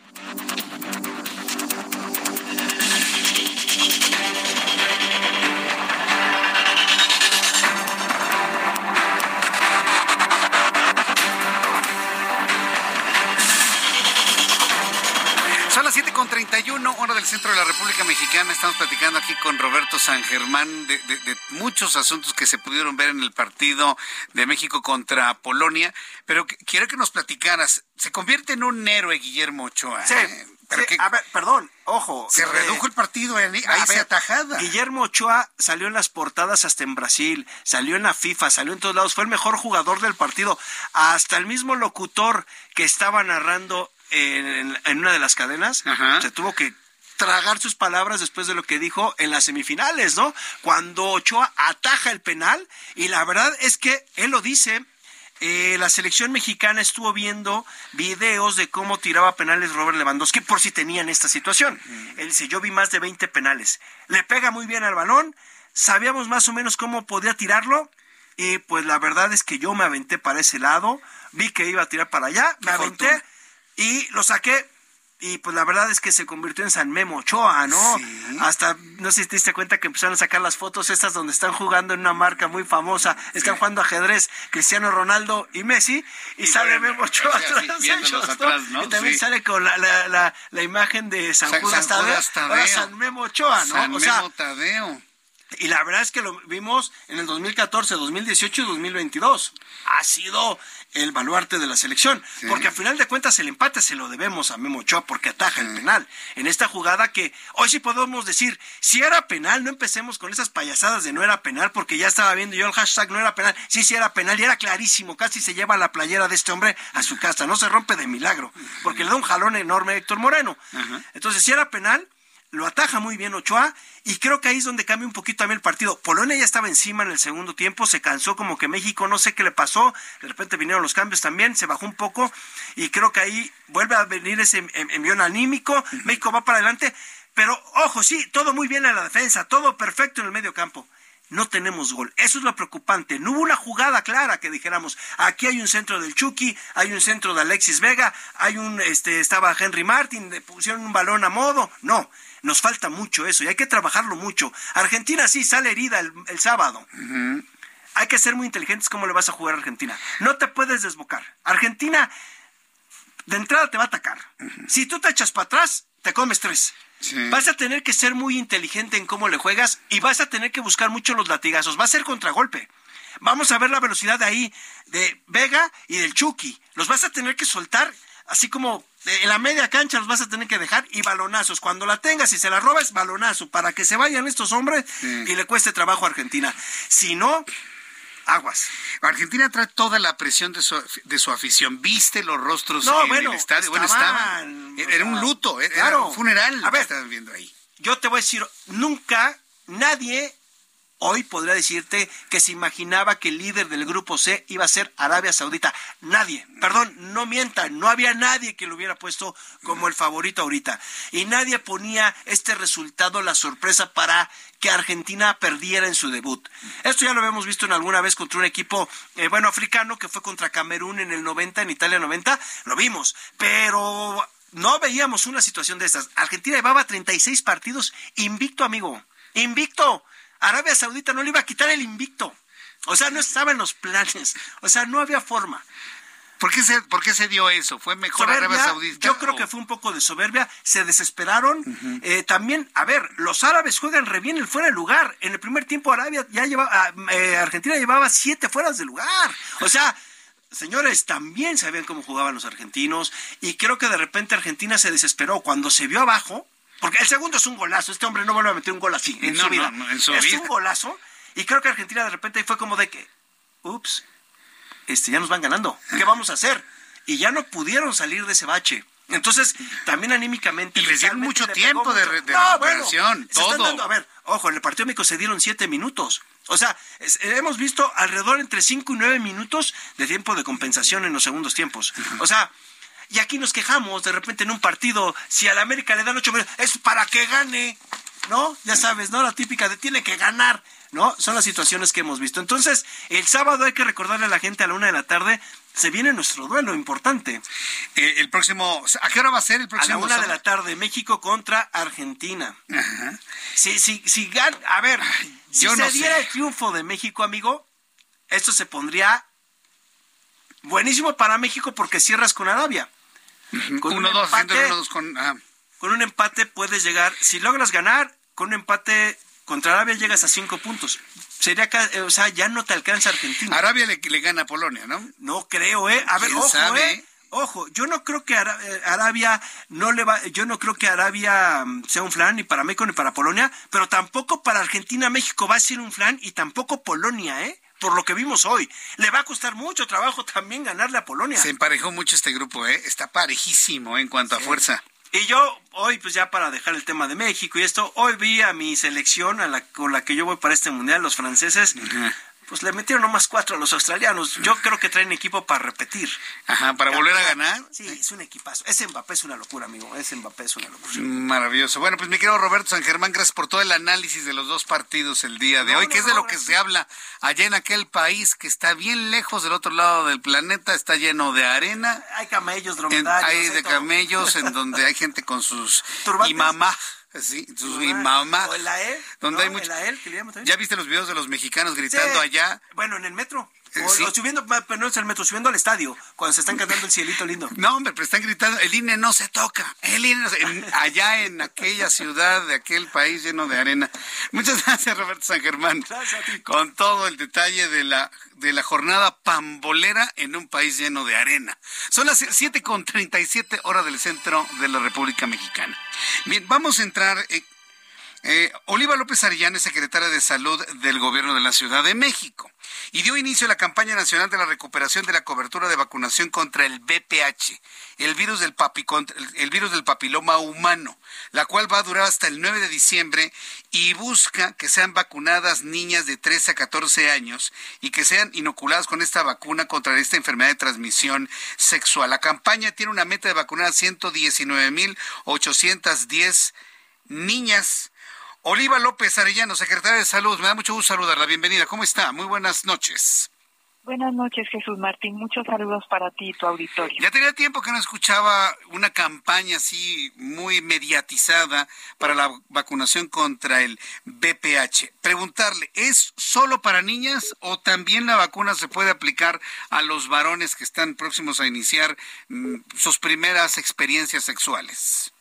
Las 7.31, hora del centro de la República Mexicana. Estamos platicando aquí con Roberto San Germán de, de- de muchos asuntos que se pudieron ver en el partido de México contra Polonia. Pero que- quiero que nos platicaras. Se convierte en un héroe Guillermo Ochoa. Sí, ¿eh? Pero sí, que a ver, perdón, ojo. se eh, redujo el partido ahí, ver, se atajada. Guillermo Ochoa salió en las portadas hasta en Brasil, salió en la FIFA, salió en todos lados, fue el mejor jugador del partido. Hasta el mismo locutor que estaba narrando en, en una de las cadenas se tuvo que tragar sus palabras después de lo que dijo en las semifinales, ¿no? Cuando Ochoa ataja el penal y la verdad es que él lo dice. eh, la selección mexicana estuvo viendo videos de cómo tiraba penales Robert Lewandowski por si tenían esta situación. Él dice, yo vi más de 20 penales. Le pega muy bien al balón, sabíamos más o menos cómo podía tirarlo y pues la verdad es que yo me aventé para ese lado, vi que iba a tirar para allá, me aventé y lo saqué. Y pues la verdad es que se convirtió en San Memo Ochoa, ¿no? Hasta, no sé si te diste cuenta que empezaron a sacar las fotos estas donde están jugando en una marca muy famosa, están jugando ajedrez Cristiano Ronaldo y Messi, y, Y sale Memo Ochoa o sea, sí, atrás, ellos, ¿no? atrás, ¿no? Y también Sí. sale con la, la, la, la imagen de San, San- Judas San Tadeo, Tadeo. ahora San Memo Ochoa, ¿no? San o sea, Memo Tadeo. Y la verdad es que lo vimos en el 2014, 2018 y 2022. Ha sido el baluarte de la selección. Porque al final de cuentas el empate se lo debemos a Memo Ochoa porque ataja el penal. En esta jugada que hoy sí podemos decir, si era penal, no empecemos con esas payasadas de no era penal porque ya estaba viendo yo el hashtag no era penal. Sí, sí era penal y era clarísimo. Casi se lleva la playera de este hombre a su casa. No se rompe de milagro porque le da un jalón enorme a Héctor Moreno. Entonces, si era penal, lo ataja muy bien Ochoa y creo que ahí es donde cambia un poquito también el partido. Polonia ya estaba encima en el segundo tiempo, se cansó como que México, no sé qué le pasó, de repente vinieron los cambios también, se bajó un poco y creo que ahí vuelve a venir ese em- envión anímico, México va para adelante, pero ojo, sí, todo muy bien en la defensa, todo perfecto en el medio campo. No tenemos gol. Eso es lo preocupante. No hubo una jugada clara que dijéramos, aquí hay un centro del Chucky, hay un centro de Alexis Vega, hay un, este, estaba Henry Martin, le pusieron un balón a modo. No, nos falta mucho eso y hay que trabajarlo mucho. Argentina sí sale herida el, el sábado. Hay que ser muy inteligentes cómo le vas a jugar a Argentina. No te puedes desbocar. Argentina de entrada te va a atacar. Si tú te echas para atrás, te comes tres. Vas a tener que ser muy inteligente en cómo le juegas y vas a tener que buscar mucho los latigazos. Va a ser contragolpe. Vamos a ver la velocidad de ahí de Vega y del Chucky. Los vas a tener que soltar así como en la media cancha los vas a tener que dejar y balonazos. Cuando la tengas y se la robas, balonazo, para que se vayan estos hombres y le cueste trabajo a Argentina. Si no, aguas. Argentina trae toda la presión de su, de su afición. ¿Viste los rostros no, en bueno, el estadio? Bueno, estaban. Era un luto, era un funeral. A ver, viendo ahí. Yo te voy a decir, nunca nadie hoy podría decirte que se imaginaba que el líder del grupo C iba a ser Arabia Saudita. Nadie, perdón, no mientan, no había nadie que lo hubiera puesto como el favorito ahorita. Y nadie ponía este resultado, la sorpresa para que Argentina perdiera en su debut. Esto ya lo habíamos visto en alguna vez contra un equipo, eh, bueno, africano, que fue contra Camerún en el 90, en Italia 90, lo vimos, pero no veíamos una situación de estas. Argentina llevaba 36 partidos invicto, amigo, invicto. Arabia Saudita no le iba a quitar el invicto. O sea, no estaba en los planes. O sea, no había forma. ¿Por qué se, por qué se dio eso? ¿Fue mejor Arabia Saudita? Yo creo que fue un poco de soberbia. Se desesperaron. eh, también, a ver, los árabes juegan re bien el fuera de lugar. En el primer tiempo, Arabia ya llevaba, eh, Argentina llevaba siete fueras de lugar. O sea, señores, también sabían cómo jugaban los argentinos. Y creo que de repente Argentina se desesperó. Cuando se vio abajo, porque el segundo es un golazo. Este hombre no vuelve a meter un gol así en No, su vida. no, no, en su es vida. un golazo. Y creo que Argentina de repente fue como de que, ups, este, ya nos van ganando. ¿Qué vamos a hacer? Y ya no pudieron salir de ese bache. Entonces, también anímicamente. Y les dieron mucho le tiempo de re- de No, recuperación, bueno, todo. dando- a ver, ojo, en el partido México se dieron siete minutos. O sea, es- hemos visto alrededor entre cinco y nueve minutos de tiempo de compensación en los segundos tiempos. O sea, y aquí nos quejamos de repente en un partido, si a la América le dan ocho minutos, es para que gane, ¿no? Ya sabes, ¿no? La típica de tiene que ganar, ¿no? Son las situaciones que hemos visto. Entonces, el sábado hay que recordarle a la gente a la una de la tarde, se viene nuestro duelo importante. Eh, el próximo, ¿a qué hora va a ser el A próximo? la una de la tarde, México contra Argentina. Si, si, si gan- a ver, si yo se no diera sé. el triunfo de México, amigo, esto se pondría buenísimo para México porque cierras con Arabia. Con un Uno, dos, haciendo empate- con. ah. Con un empate puedes llegar, si logras ganar, con un empate contra Arabia llegas a cinco puntos. Sería, eh, o sea, ya no te alcanza Argentina. Arabia le, le gana a Polonia, ¿no? No creo, ¿eh? A ver, ¿Quién ojo, sabe? ¿eh? Ojo, yo no creo que eh, Arabia no le va, yo no creo que Arabia mm, sea un flan ni para México ni para Polonia, pero tampoco para Argentina, México va a ser un flan y tampoco Polonia, ¿eh? Por lo que vimos hoy. Le va a costar mucho trabajo también ganarle a Polonia. Se emparejó mucho este grupo, ¿eh? Está parejísimo ¿eh? en cuanto a fuerza. Y yo hoy, pues ya para dejar el tema de México y esto, hoy vi a mi selección a la, con la que yo voy para este mundial, los franceses, pues le metieron nomás cuatro a los australianos. Yo creo que traen equipo para repetir. Ajá, para volver a ganar. Sí, es un equipazo. Ese Mbappé es una locura, amigo. Ese Mbappé es una locura. Maravilloso. Bueno, pues mi querido Roberto San Germán, gracias por todo el análisis de los dos partidos el día de No, hoy, no, que es de lo que se habla allá en aquel país que está bien lejos del otro lado del planeta, está lleno de arena. Hay camellos, En- dromedarios. hay de todo. camellos en donde hay gente con sus Turbantes. imamá, sí, sus imamá. O. Donde ¿no? hay mucho- que le también. ¿Ya viste los videos de los mexicanos gritando Sí. allá? Bueno, en el metro. O, sí. o subiendo, pero no es el metro, subiendo al estadio, cuando se están cantando el cielito lindo. No, hombre, pero están gritando, el INE no se toca, el INE no se- en- allá en aquella ciudad de aquel país lleno de arena. Muchas gracias, Roberto San Germán. Gracias a ti. Con todo el detalle de la, de la jornada pambolera en un país lleno de arena. Son las 7 con 37 horas del centro de la República Mexicana. Bien, vamos a entrar. eh, eh, Oliva López Arellano es secretaria de Salud del Gobierno de la Ciudad de México y dio inicio a la campaña nacional de la recuperación de la cobertura de vacunación contra el BPH, el virus del, el virus del papiloma humano, la cual va a durar hasta el 9 de diciembre y busca que sean vacunadas niñas de 13 a 14 años y que sean inoculadas con esta vacuna contra esta enfermedad de transmisión sexual. La campaña tiene una meta de vacunar a 119.810 niñas. Oliva López Arellano, secretaria de Salud, me da mucho gusto saludarla. Bienvenida, ¿cómo está? Muy buenas noches. Buenas noches, Jesús Martín. Muchos saludos para ti y tu auditorio. Ya tenía tiempo que no escuchaba una campaña así muy mediatizada para la vacunación contra el BPH. Preguntarle, ¿es solo para niñas o también la vacuna se puede aplicar a los varones que están próximos a iniciar mm, sus primeras experiencias sexuales?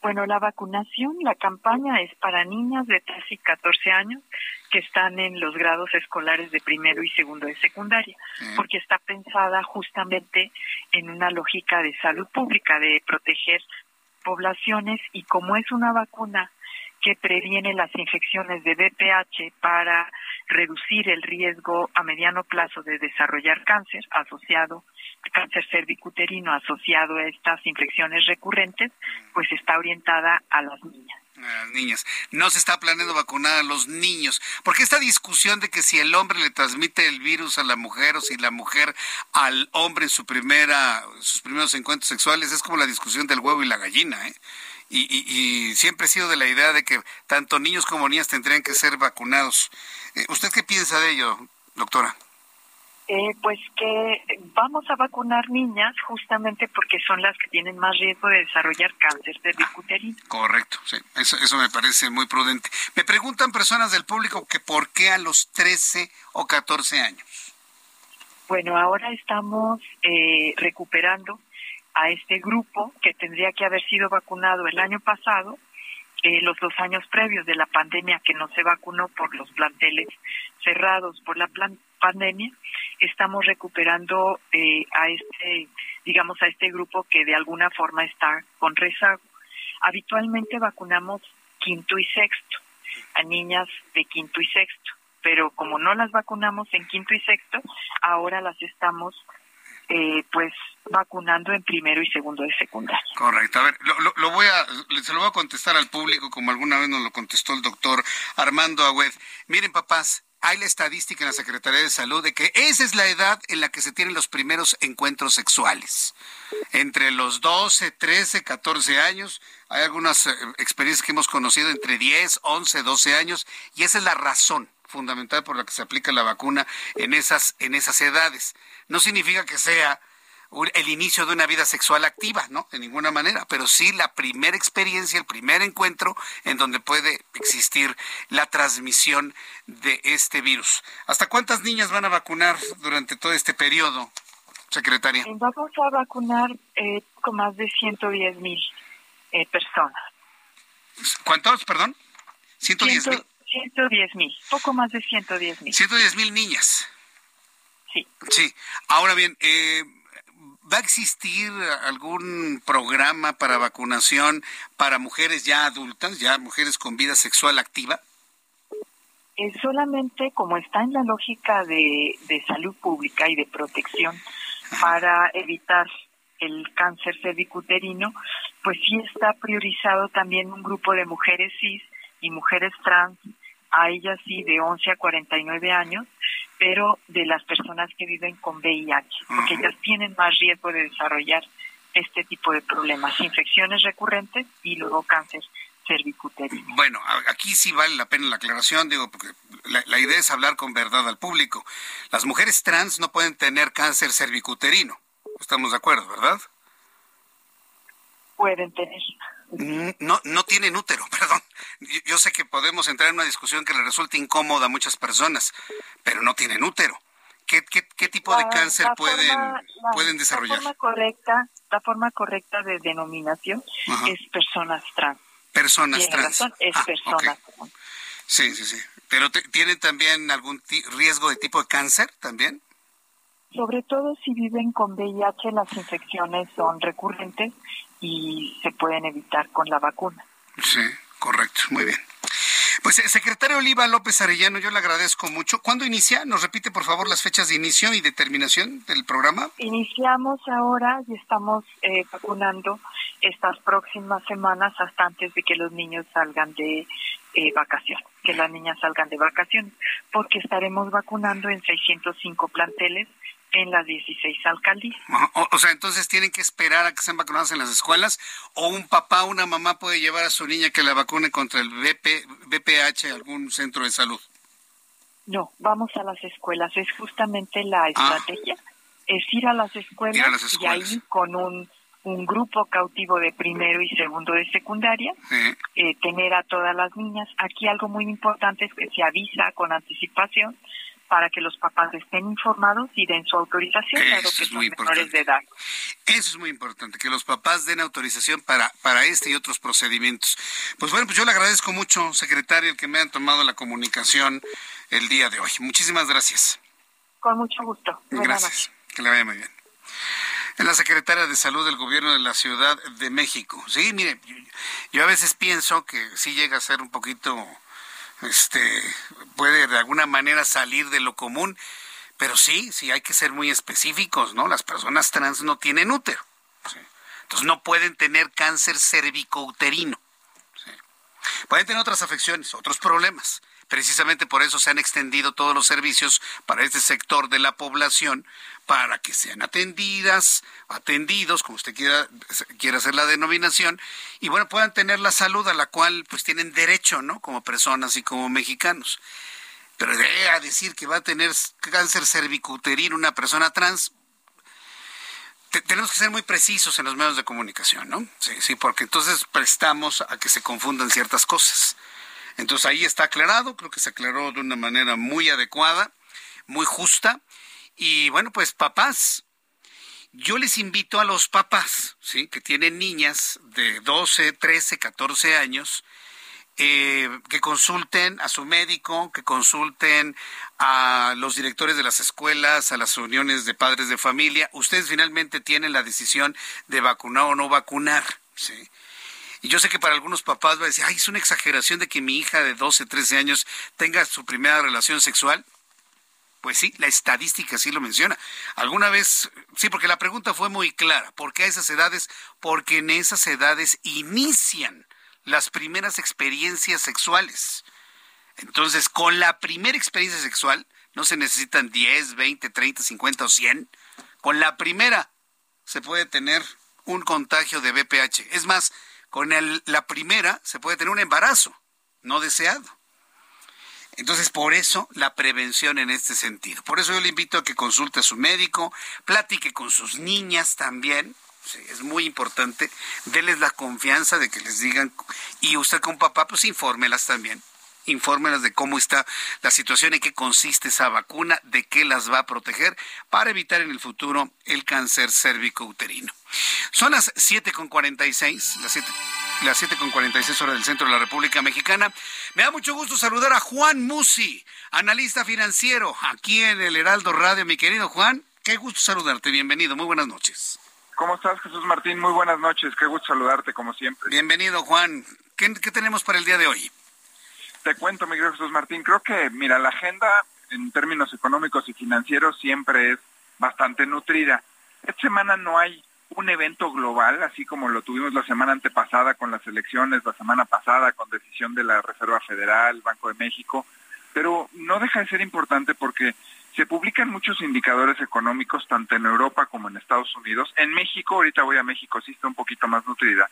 Bueno, la vacunación, la campaña es para niñas de 13 y 14 años que están en los grados escolares de primero y segundo de secundaria, porque está pensada justamente en una lógica de salud pública, de proteger poblaciones y como es una vacuna que previene las infecciones de VPH para reducir el riesgo a mediano plazo de desarrollar cáncer asociado cáncer cervicuterino asociado a estas infecciones recurrentes, pues está orientada a las niñas. A las niñas. No se está planeando vacunar a los niños. Porque esta discusión de que si el hombre le transmite el virus a la mujer o si la mujer al hombre en su primera, sus primeros encuentros sexuales es como la discusión del huevo y la gallina, ¿eh? Y, y, siempre he sido de la idea de que tanto niños como niñas tendrían que ser vacunados. Eh, ¿Usted qué piensa de ello, doctora? Eh, pues que vamos a vacunar niñas justamente porque son las que tienen más riesgo de desarrollar cáncer cervicuterino. correcto, sí, eso, eso me parece muy prudente. Me preguntan personas del público que por qué a los 13 o 14 años. Bueno, ahora estamos eh, recuperando a este grupo que tendría que haber sido vacunado el año pasado, eh, los dos años previos de la pandemia que no se vacunó por los planteles cerrados por la pandemia, estamos recuperando eh, a este, digamos, a este grupo que de alguna forma está con rezago. Habitualmente vacunamos quinto y sexto, a niñas de quinto y sexto, pero como no las vacunamos en quinto y sexto, ahora las estamos eh, pues vacunando en primero y segundo de secundaria. Correcto. A ver, lo, voy a, se lo voy a contestar al público como alguna vez nos lo contestó el doctor Armando Agüed. Miren, papás, hay la estadística en la Secretaría de Salud de que esa es la edad en la que se tienen los primeros encuentros sexuales. Entre los 12, 13, 14 años, hay algunas eh, experiencias que hemos conocido entre 10, 11, 12 años, y esa es la razón fundamental por la que se aplica la vacuna en esas, en esas edades. No significa que sea el inicio de una vida sexual activa, ¿no? De ninguna manera, pero sí la primera experiencia, el primer encuentro en donde puede existir la transmisión de este virus. ¿Hasta cuántas niñas van a vacunar durante todo este periodo, secretaria? Vamos a vacunar eh, con más de 110 mil eh, personas. ¿Cuántos, perdón? 110 mil. 110 mil, poco más de 110 mil. 110 mil niñas. Sí. Sí. Ahora bien, eh, ¿Va a existir algún programa para vacunación para mujeres ya adultas, ya mujeres con vida sexual activa? Es solamente como está en la lógica de, salud pública y de protección para evitar el cáncer cervicuterino, pues sí está priorizado también un grupo de mujeres cis y mujeres trans, a ellas sí de 11 a 49 años, pero de las personas que viven con VIH, porque ellas tienen más riesgo de desarrollar este tipo de problemas, infecciones recurrentes y luego cáncer cervicuterino. Bueno, aquí sí vale la pena la aclaración, digo, porque la, la, idea es hablar con verdad al público. Las mujeres trans no pueden tener cáncer cervicuterino. Estamos de acuerdo, ¿verdad? Pueden tener. No, no tienen útero, perdón. Yo, sé que podemos entrar en una discusión que le resulte incómoda a muchas personas, pero no tienen útero. ¿Qué, qué, tipo de cáncer pueden, pueden desarrollar? La forma correcta, la forma correcta de denominación es personas trans. Personas trans. es ah, personas trans. Sí, sí, sí. ¿Pero tienen también algún riesgo de tipo de cáncer también? Sobre todo si viven con VIH, las infecciones son recurrentes y se pueden evitar con la vacuna. Sí, correcto, muy bien. Pues eh, secretario Oliva López Arellano, yo le agradezco mucho. ¿Cuándo inicia? ¿Nos repite por favor las fechas de inicio y de terminación del programa? Iniciamos ahora y estamos eh, vacunando estas próximas semanas hasta antes de que los niños salgan de eh, vacaciones, que las niñas salgan de vacaciones, porque estaremos vacunando en 605 planteles en las 16 alcaldías. O, sea, entonces tienen que esperar a que sean vacunados en las escuelas o un papá o una mamá puede llevar a su niña que la vacune contra el BP, BPH a algún centro de salud. No, vamos a las escuelas, es justamente la ah. estrategia, es ir a las escuelas, y ahí con un, un grupo cautivo de primero y segundo de secundaria, eh, tener a todas las niñas. Aquí algo muy importante es que se avisa con anticipación para que los papás estén informados y den su autorización, dado que son menores de edad. Eso es muy importante, que los papás den autorización para, para este y otros procedimientos. Pues bueno, pues yo le agradezco mucho, secretario, el que me han tomado la comunicación el día de hoy. Muchísimas gracias. Con mucho gusto. gracias. Que le vaya muy bien. En la secretaria de Salud del Gobierno de la Ciudad de México. Sí, mire, yo a veces pienso que sí llega a ser un poquito este, puede de alguna manera salir de lo común, pero sí, sí hay que ser muy específicos, ¿no? Las personas trans no tienen útero, entonces no pueden tener cáncer cervicouterino. Pueden tener otras afecciones, otros problemas, Precisamente por eso se han extendido todos los servicios para este sector de la población, para que sean atendidas, atendidos, como usted quiera, quiera hacer la denominación, y bueno, puedan tener la salud a la cual pues tienen derecho, ¿no? Como personas y como mexicanos. Pero de a decir que va a tener cáncer cervicuterino una persona trans, tenemos que ser muy precisos en los medios de comunicación, ¿no? Sí, sí, porque entonces prestamos a que se confundan ciertas cosas. Entonces ahí está aclarado, creo que se aclaró de una manera muy adecuada, muy justa. Y bueno, pues papás, yo les invito a los papás, ¿sí? Que tienen niñas de 12, 13, 14 años, eh, que consulten a su médico, que consulten a los directores de las escuelas, a las uniones de padres de familia. Ustedes finalmente tienen la decisión de vacunar o no vacunar, ¿sí? Y yo sé que para algunos papás va a decir, ay, es una exageración de que mi hija de 12, 13 años tenga su primera relación sexual. Pues sí, la estadística sí lo menciona. Alguna vez, sí, porque la pregunta fue muy clara. ¿Por qué a esas edades? Porque en esas edades inician las primeras experiencias sexuales. Entonces, con la primera experiencia sexual, no se necesitan 10, 20, 30, 50 o 100. Con la primera se puede tener un contagio de BPH. Es más, con la primera se puede tener un embarazo no deseado. Entonces, por eso la prevención en este sentido. Por eso yo le invito a que consulte a su médico, platique con sus niñas también. es muy importante. Deles la confianza de que les digan. Y usted como papá, pues infórmelas también infórmelas de cómo está la situación, en qué consiste esa vacuna, de qué las va a proteger para evitar en el futuro el cáncer cérvico-uterino. Son las 7.46, las 7 las 7 con 46 horas del centro de la República Mexicana. Me da mucho gusto saludar a Juan Musi, analista financiero, aquí en el Heraldo Radio. Mi querido Juan, qué gusto saludarte. Bienvenido, muy buenas noches. ¿Cómo estás, Jesús Martín? Muy buenas noches. Qué gusto saludarte, como siempre. Bienvenido, Juan. ¿Qué, qué tenemos para el día de hoy? Te cuento, mi querido Jesús Martín, creo que, mira, la agenda en términos económicos y financieros siempre es bastante nutrida. Esta semana no hay un evento global, así como lo tuvimos la semana antepasada con las elecciones, la semana pasada con decisión de la Reserva Federal, Banco de México, pero no deja de ser importante porque se publican muchos indicadores económicos tanto en Europa como en Estados Unidos. En México, ahorita voy a México, sí está un poquito más nutrida,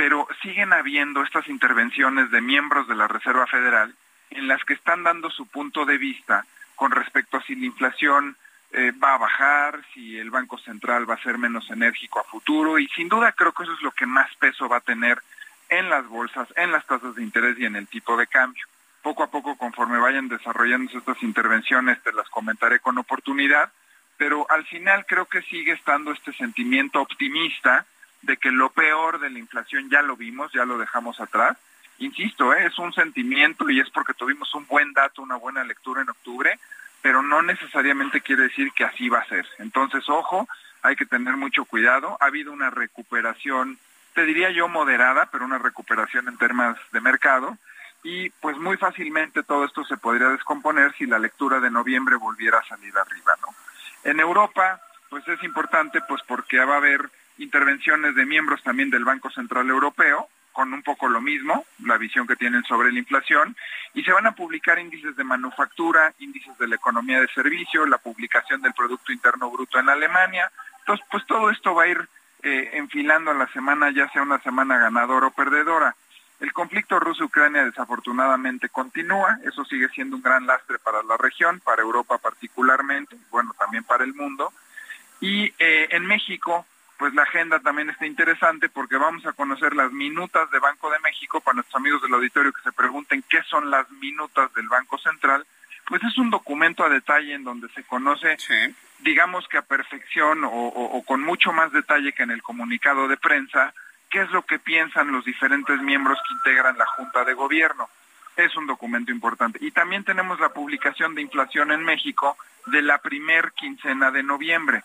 pero siguen habiendo estas intervenciones de miembros de la Reserva Federal en las que están dando su punto de vista con respecto a si la inflación eh, va a bajar, si el Banco Central va a ser menos enérgico a futuro y sin duda creo que eso es lo que más peso va a tener en las bolsas, en las tasas de interés y en el tipo de cambio. Poco a poco, conforme vayan desarrollándose estas intervenciones, te las comentaré con oportunidad, pero al final creo que sigue estando este sentimiento optimista de que lo peor de la inflación ya lo vimos, ya lo dejamos atrás. Insisto, ¿eh? es un sentimiento y es porque tuvimos un buen dato, una buena lectura en octubre, pero no necesariamente quiere decir que así va a ser. Entonces, ojo, hay que tener mucho cuidado. Ha habido una recuperación, te diría yo moderada, pero una recuperación en términos de mercado. Y pues muy fácilmente todo esto se podría descomponer si la lectura de noviembre volviera a salir arriba, ¿no? En Europa, pues es importante, pues porque va a haber intervenciones de miembros también del Banco Central Europeo, con un poco lo mismo, la visión que tienen sobre la inflación, y se van a publicar índices de manufactura, índices de la economía de servicio, la publicación del Producto Interno Bruto en Alemania. Entonces, pues todo esto va a ir eh, enfilando a la semana, ya sea una semana ganadora o perdedora. El conflicto ruso-Ucrania desafortunadamente continúa, eso sigue siendo un gran lastre para la región, para Europa particularmente, bueno, también para el mundo. Y eh, en México, pues la agenda también está interesante porque vamos a conocer las minutas de Banco de México para nuestros amigos del auditorio que se pregunten qué son las minutas del Banco Central. pues es un documento a detalle en donde se conoce, digamos que a perfección o, con mucho más detalle que en el comunicado de prensa, qué es lo que piensan los diferentes miembros que integran la Junta de Gobierno. Es un documento importante. Y también tenemos la publicación de inflación en México de la primer quincena de noviembre.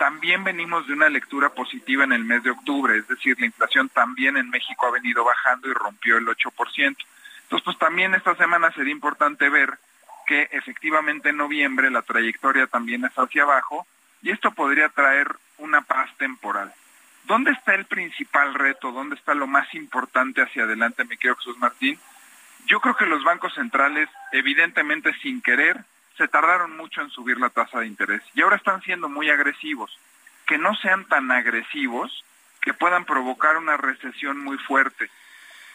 También venimos de una lectura positiva en el mes de octubre, es decir, la inflación también en México ha venido bajando y rompió el 8%. Entonces, pues también esta semana sería importante ver que efectivamente en noviembre la trayectoria también es hacia abajo y esto podría traer una paz temporal. ¿Dónde está el principal reto? ¿Dónde está lo más importante hacia adelante, mi querido Jesús Martín? Yo creo que los bancos centrales, evidentemente sin querer, se tardaron mucho en subir la tasa de interés y ahora están siendo muy agresivos. Que no sean tan agresivos que puedan provocar una recesión muy fuerte.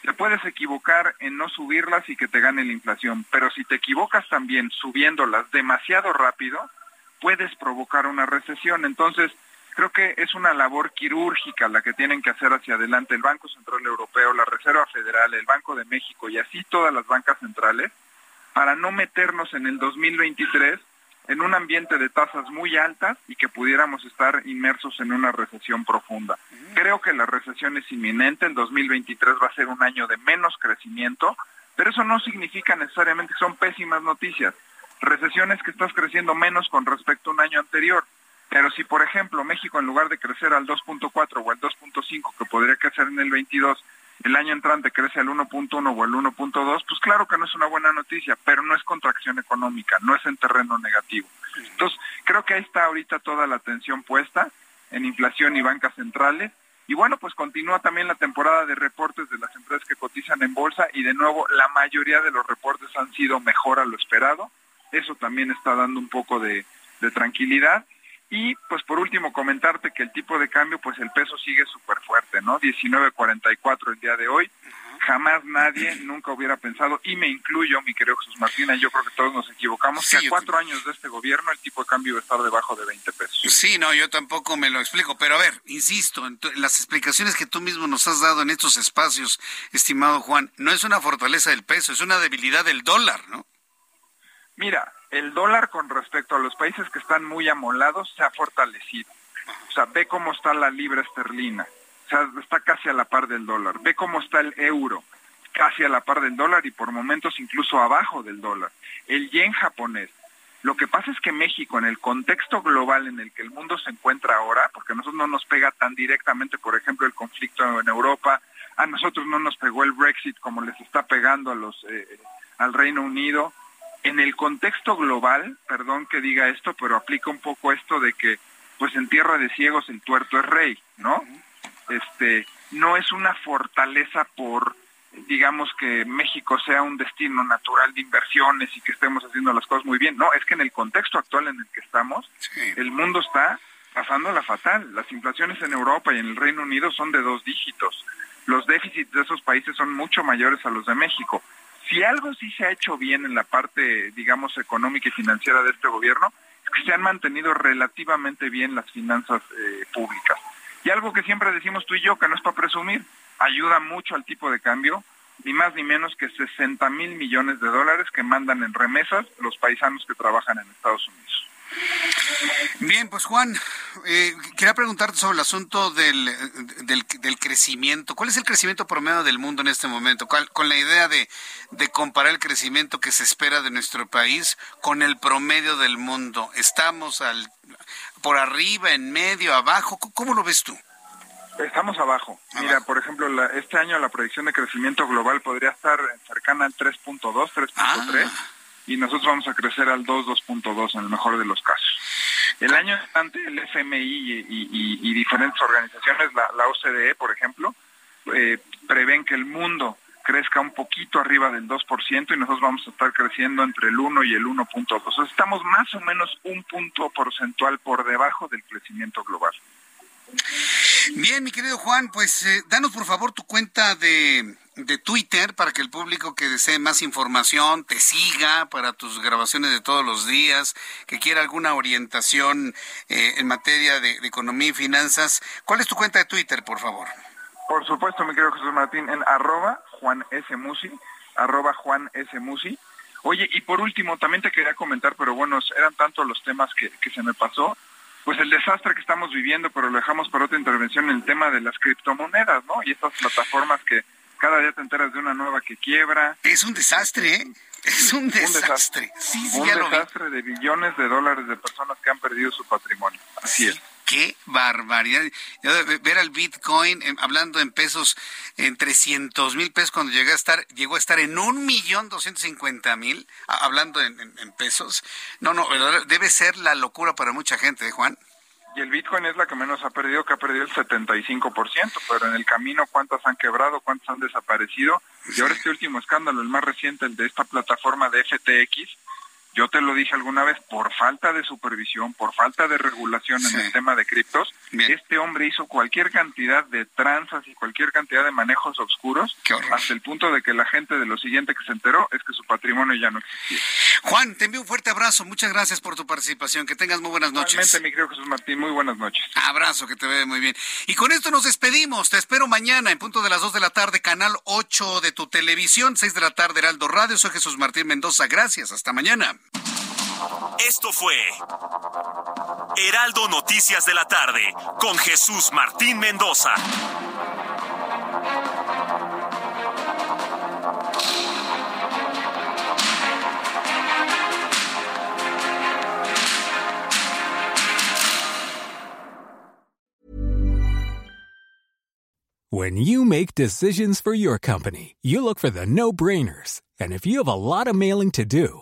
Te puedes equivocar en no subirlas y que te gane la inflación, pero si te equivocas también subiéndolas demasiado rápido, puedes provocar una recesión. Entonces, creo que es una labor quirúrgica la que tienen que hacer hacia adelante el Banco Central Europeo, la Reserva Federal, el Banco de México y así todas las bancas centrales, para no meternos en el 2023 en un ambiente de tasas muy altas y que pudiéramos estar inmersos en una recesión profunda. Creo que la recesión es inminente, el 2023 va a ser un año de menos crecimiento, pero eso no significa necesariamente que son pésimas noticias. Recesiones que estás creciendo menos con respecto a un año anterior. Pero si, por ejemplo, México en lugar de crecer al 2.4 o al 2.5 que podría crecer en el 22, el año entrante crece al 1.1 o al 1.2, pues claro que no es una buena noticia, pero no es contracción económica, no es en terreno negativo. Entonces, creo que ahí está ahorita toda la atención puesta en inflación y bancas centrales. Y bueno, pues continúa también la temporada de reportes de las empresas que cotizan en bolsa y de nuevo la mayoría de los reportes han sido mejor a lo esperado. Eso también está dando un poco de, de tranquilidad. Y pues por último comentarte que el tipo de cambio, pues el peso sigue súper fuerte, ¿no? 19.44 el día de hoy. Jamás nadie nunca hubiera pensado, y me incluyo, mi querido Jesús Martina, yo creo que todos nos equivocamos, que a cuatro años de este gobierno el tipo de cambio va a estar debajo de 20 pesos. Sí, no, yo tampoco me lo explico, pero a ver, insisto, en las explicaciones que tú mismo nos has dado en estos espacios, estimado Juan, no es una fortaleza del peso, es una debilidad del dólar, ¿no? Mira, el dólar con respecto a los países que están muy amolados se ha fortalecido. O sea, ve cómo está la libra esterlina, o sea, está casi a la par del dólar. Ve cómo está el euro, casi a la par del dólar y por momentos incluso abajo del dólar. El yen japonés. Lo que pasa es que México, en el contexto global en el que el mundo se encuentra ahora, porque a nosotros no nos pega tan directamente, por ejemplo, el conflicto en Europa, a nosotros no nos pegó el Brexit como les está pegando a los eh, al Reino Unido, en el contexto global, perdón que diga esto, pero aplica un poco esto de que, pues en tierra de ciegos el tuerto es rey, ¿no? Este, no es una fortaleza por, digamos que México sea un destino natural de inversiones y que estemos haciendo las cosas muy bien. No, es que en el contexto actual en el que estamos, el mundo está pasando la fatal. Las inflaciones en Europa y en el Reino Unido son de dos dígitos. Los déficits de esos países son mucho mayores a los de México. Si algo sí se ha hecho bien en la parte, digamos, económica y financiera de este gobierno, es que se han mantenido relativamente bien las finanzas eh, públicas. Y algo que siempre decimos tú y yo, que no es para presumir, ayuda mucho al tipo de cambio, ni más ni menos que 60 mil millones de dólares que mandan en remesas los paisanos que trabajan en Estados Unidos. Bien, pues Juan, eh, quería preguntarte sobre el asunto del, del, crecimiento. ¿Cuál es el crecimiento promedio del mundo en este momento? con la idea de, de, comparar el crecimiento que se espera de nuestro país con el promedio del mundo. ¿Estamos al, por arriba, en medio, abajo? ¿Cómo lo ves tú? Estamos abajo. Mira, por ejemplo, este año la proyección de crecimiento global podría estar cercana al 3.2, 3.3 y nosotros vamos a crecer al 2, 2.2 en el mejor de los casos. El año antes el FMI y, diferentes organizaciones, la, OCDE, por ejemplo, eh, prevén que el mundo crezca un poquito arriba del 2% y nosotros vamos a estar creciendo entre el 1 y el 1.2. O sea, estamos más o menos un punto porcentual por debajo del crecimiento global. Bien, mi querido Juan, pues eh, danos por favor tu cuenta de, de Twitter para que el público que desee más información te siga para tus grabaciones de todos los días, que quiera alguna orientación eh, en materia de, economía y finanzas. ¿Cuál es tu cuenta de Twitter, por favor? Por supuesto, mi querido Jesús Martín, en arroba Juan S. Musi, Juan S. Musi Oye, y por último, también te quería comentar, pero bueno, eran tantos los temas que, que se me pasó, pues el desastre que estamos viviendo, pero lo dejamos para otra intervención en el tema de las criptomonedas, ¿no? Y estas plataformas que cada día te enteras de una nueva que quiebra. Es un desastre, ¿eh? Es un desastre. Un desastre, de billones de dólares de personas que han perdido su patrimonio. Así es. Qué barbaridad. Ver al Bitcoin eh, hablando en pesos en 300 mil pesos cuando llegó a estar, llegó a estar en un millón doscientos cincuenta mil, hablando en, pesos. No, no, debe ser la locura para mucha gente, ¿eh, Juan. Y el Bitcoin es la que menos ha perdido, que ha perdido el 75%, pero en el camino cuántas han quebrado, cuántas han desaparecido. Y ahora este último escándalo, el más reciente, el de esta plataforma de FTX, yo te lo dije alguna vez, por falta de supervisión, por falta de regulación en el tema de criptos, este hombre hizo cualquier cantidad de tranzas y cualquier cantidad de manejos oscuros, hasta el punto de que la gente de lo siguiente que se enteró es que su patrimonio ya no existía. Juan, te envío un fuerte abrazo, muchas gracias por tu participación, que tengas muy buenas noches. Igualmente, mi querido Jesús Martín, muy buenas noches. Abrazo, que te vea muy bien. Y con esto nos despedimos, te espero mañana en punto de las 2 de la tarde, canal 8 de tu televisión, 6 de la tarde, Heraldo Radio, soy Jesús Martín Mendoza, gracias, hasta mañana. Esto fue Heraldo Noticias de la tarde con Jesús Martín Mendoza. When you make decisions for your company, you look for the no-brainers. And if you have a lot of mailing to do,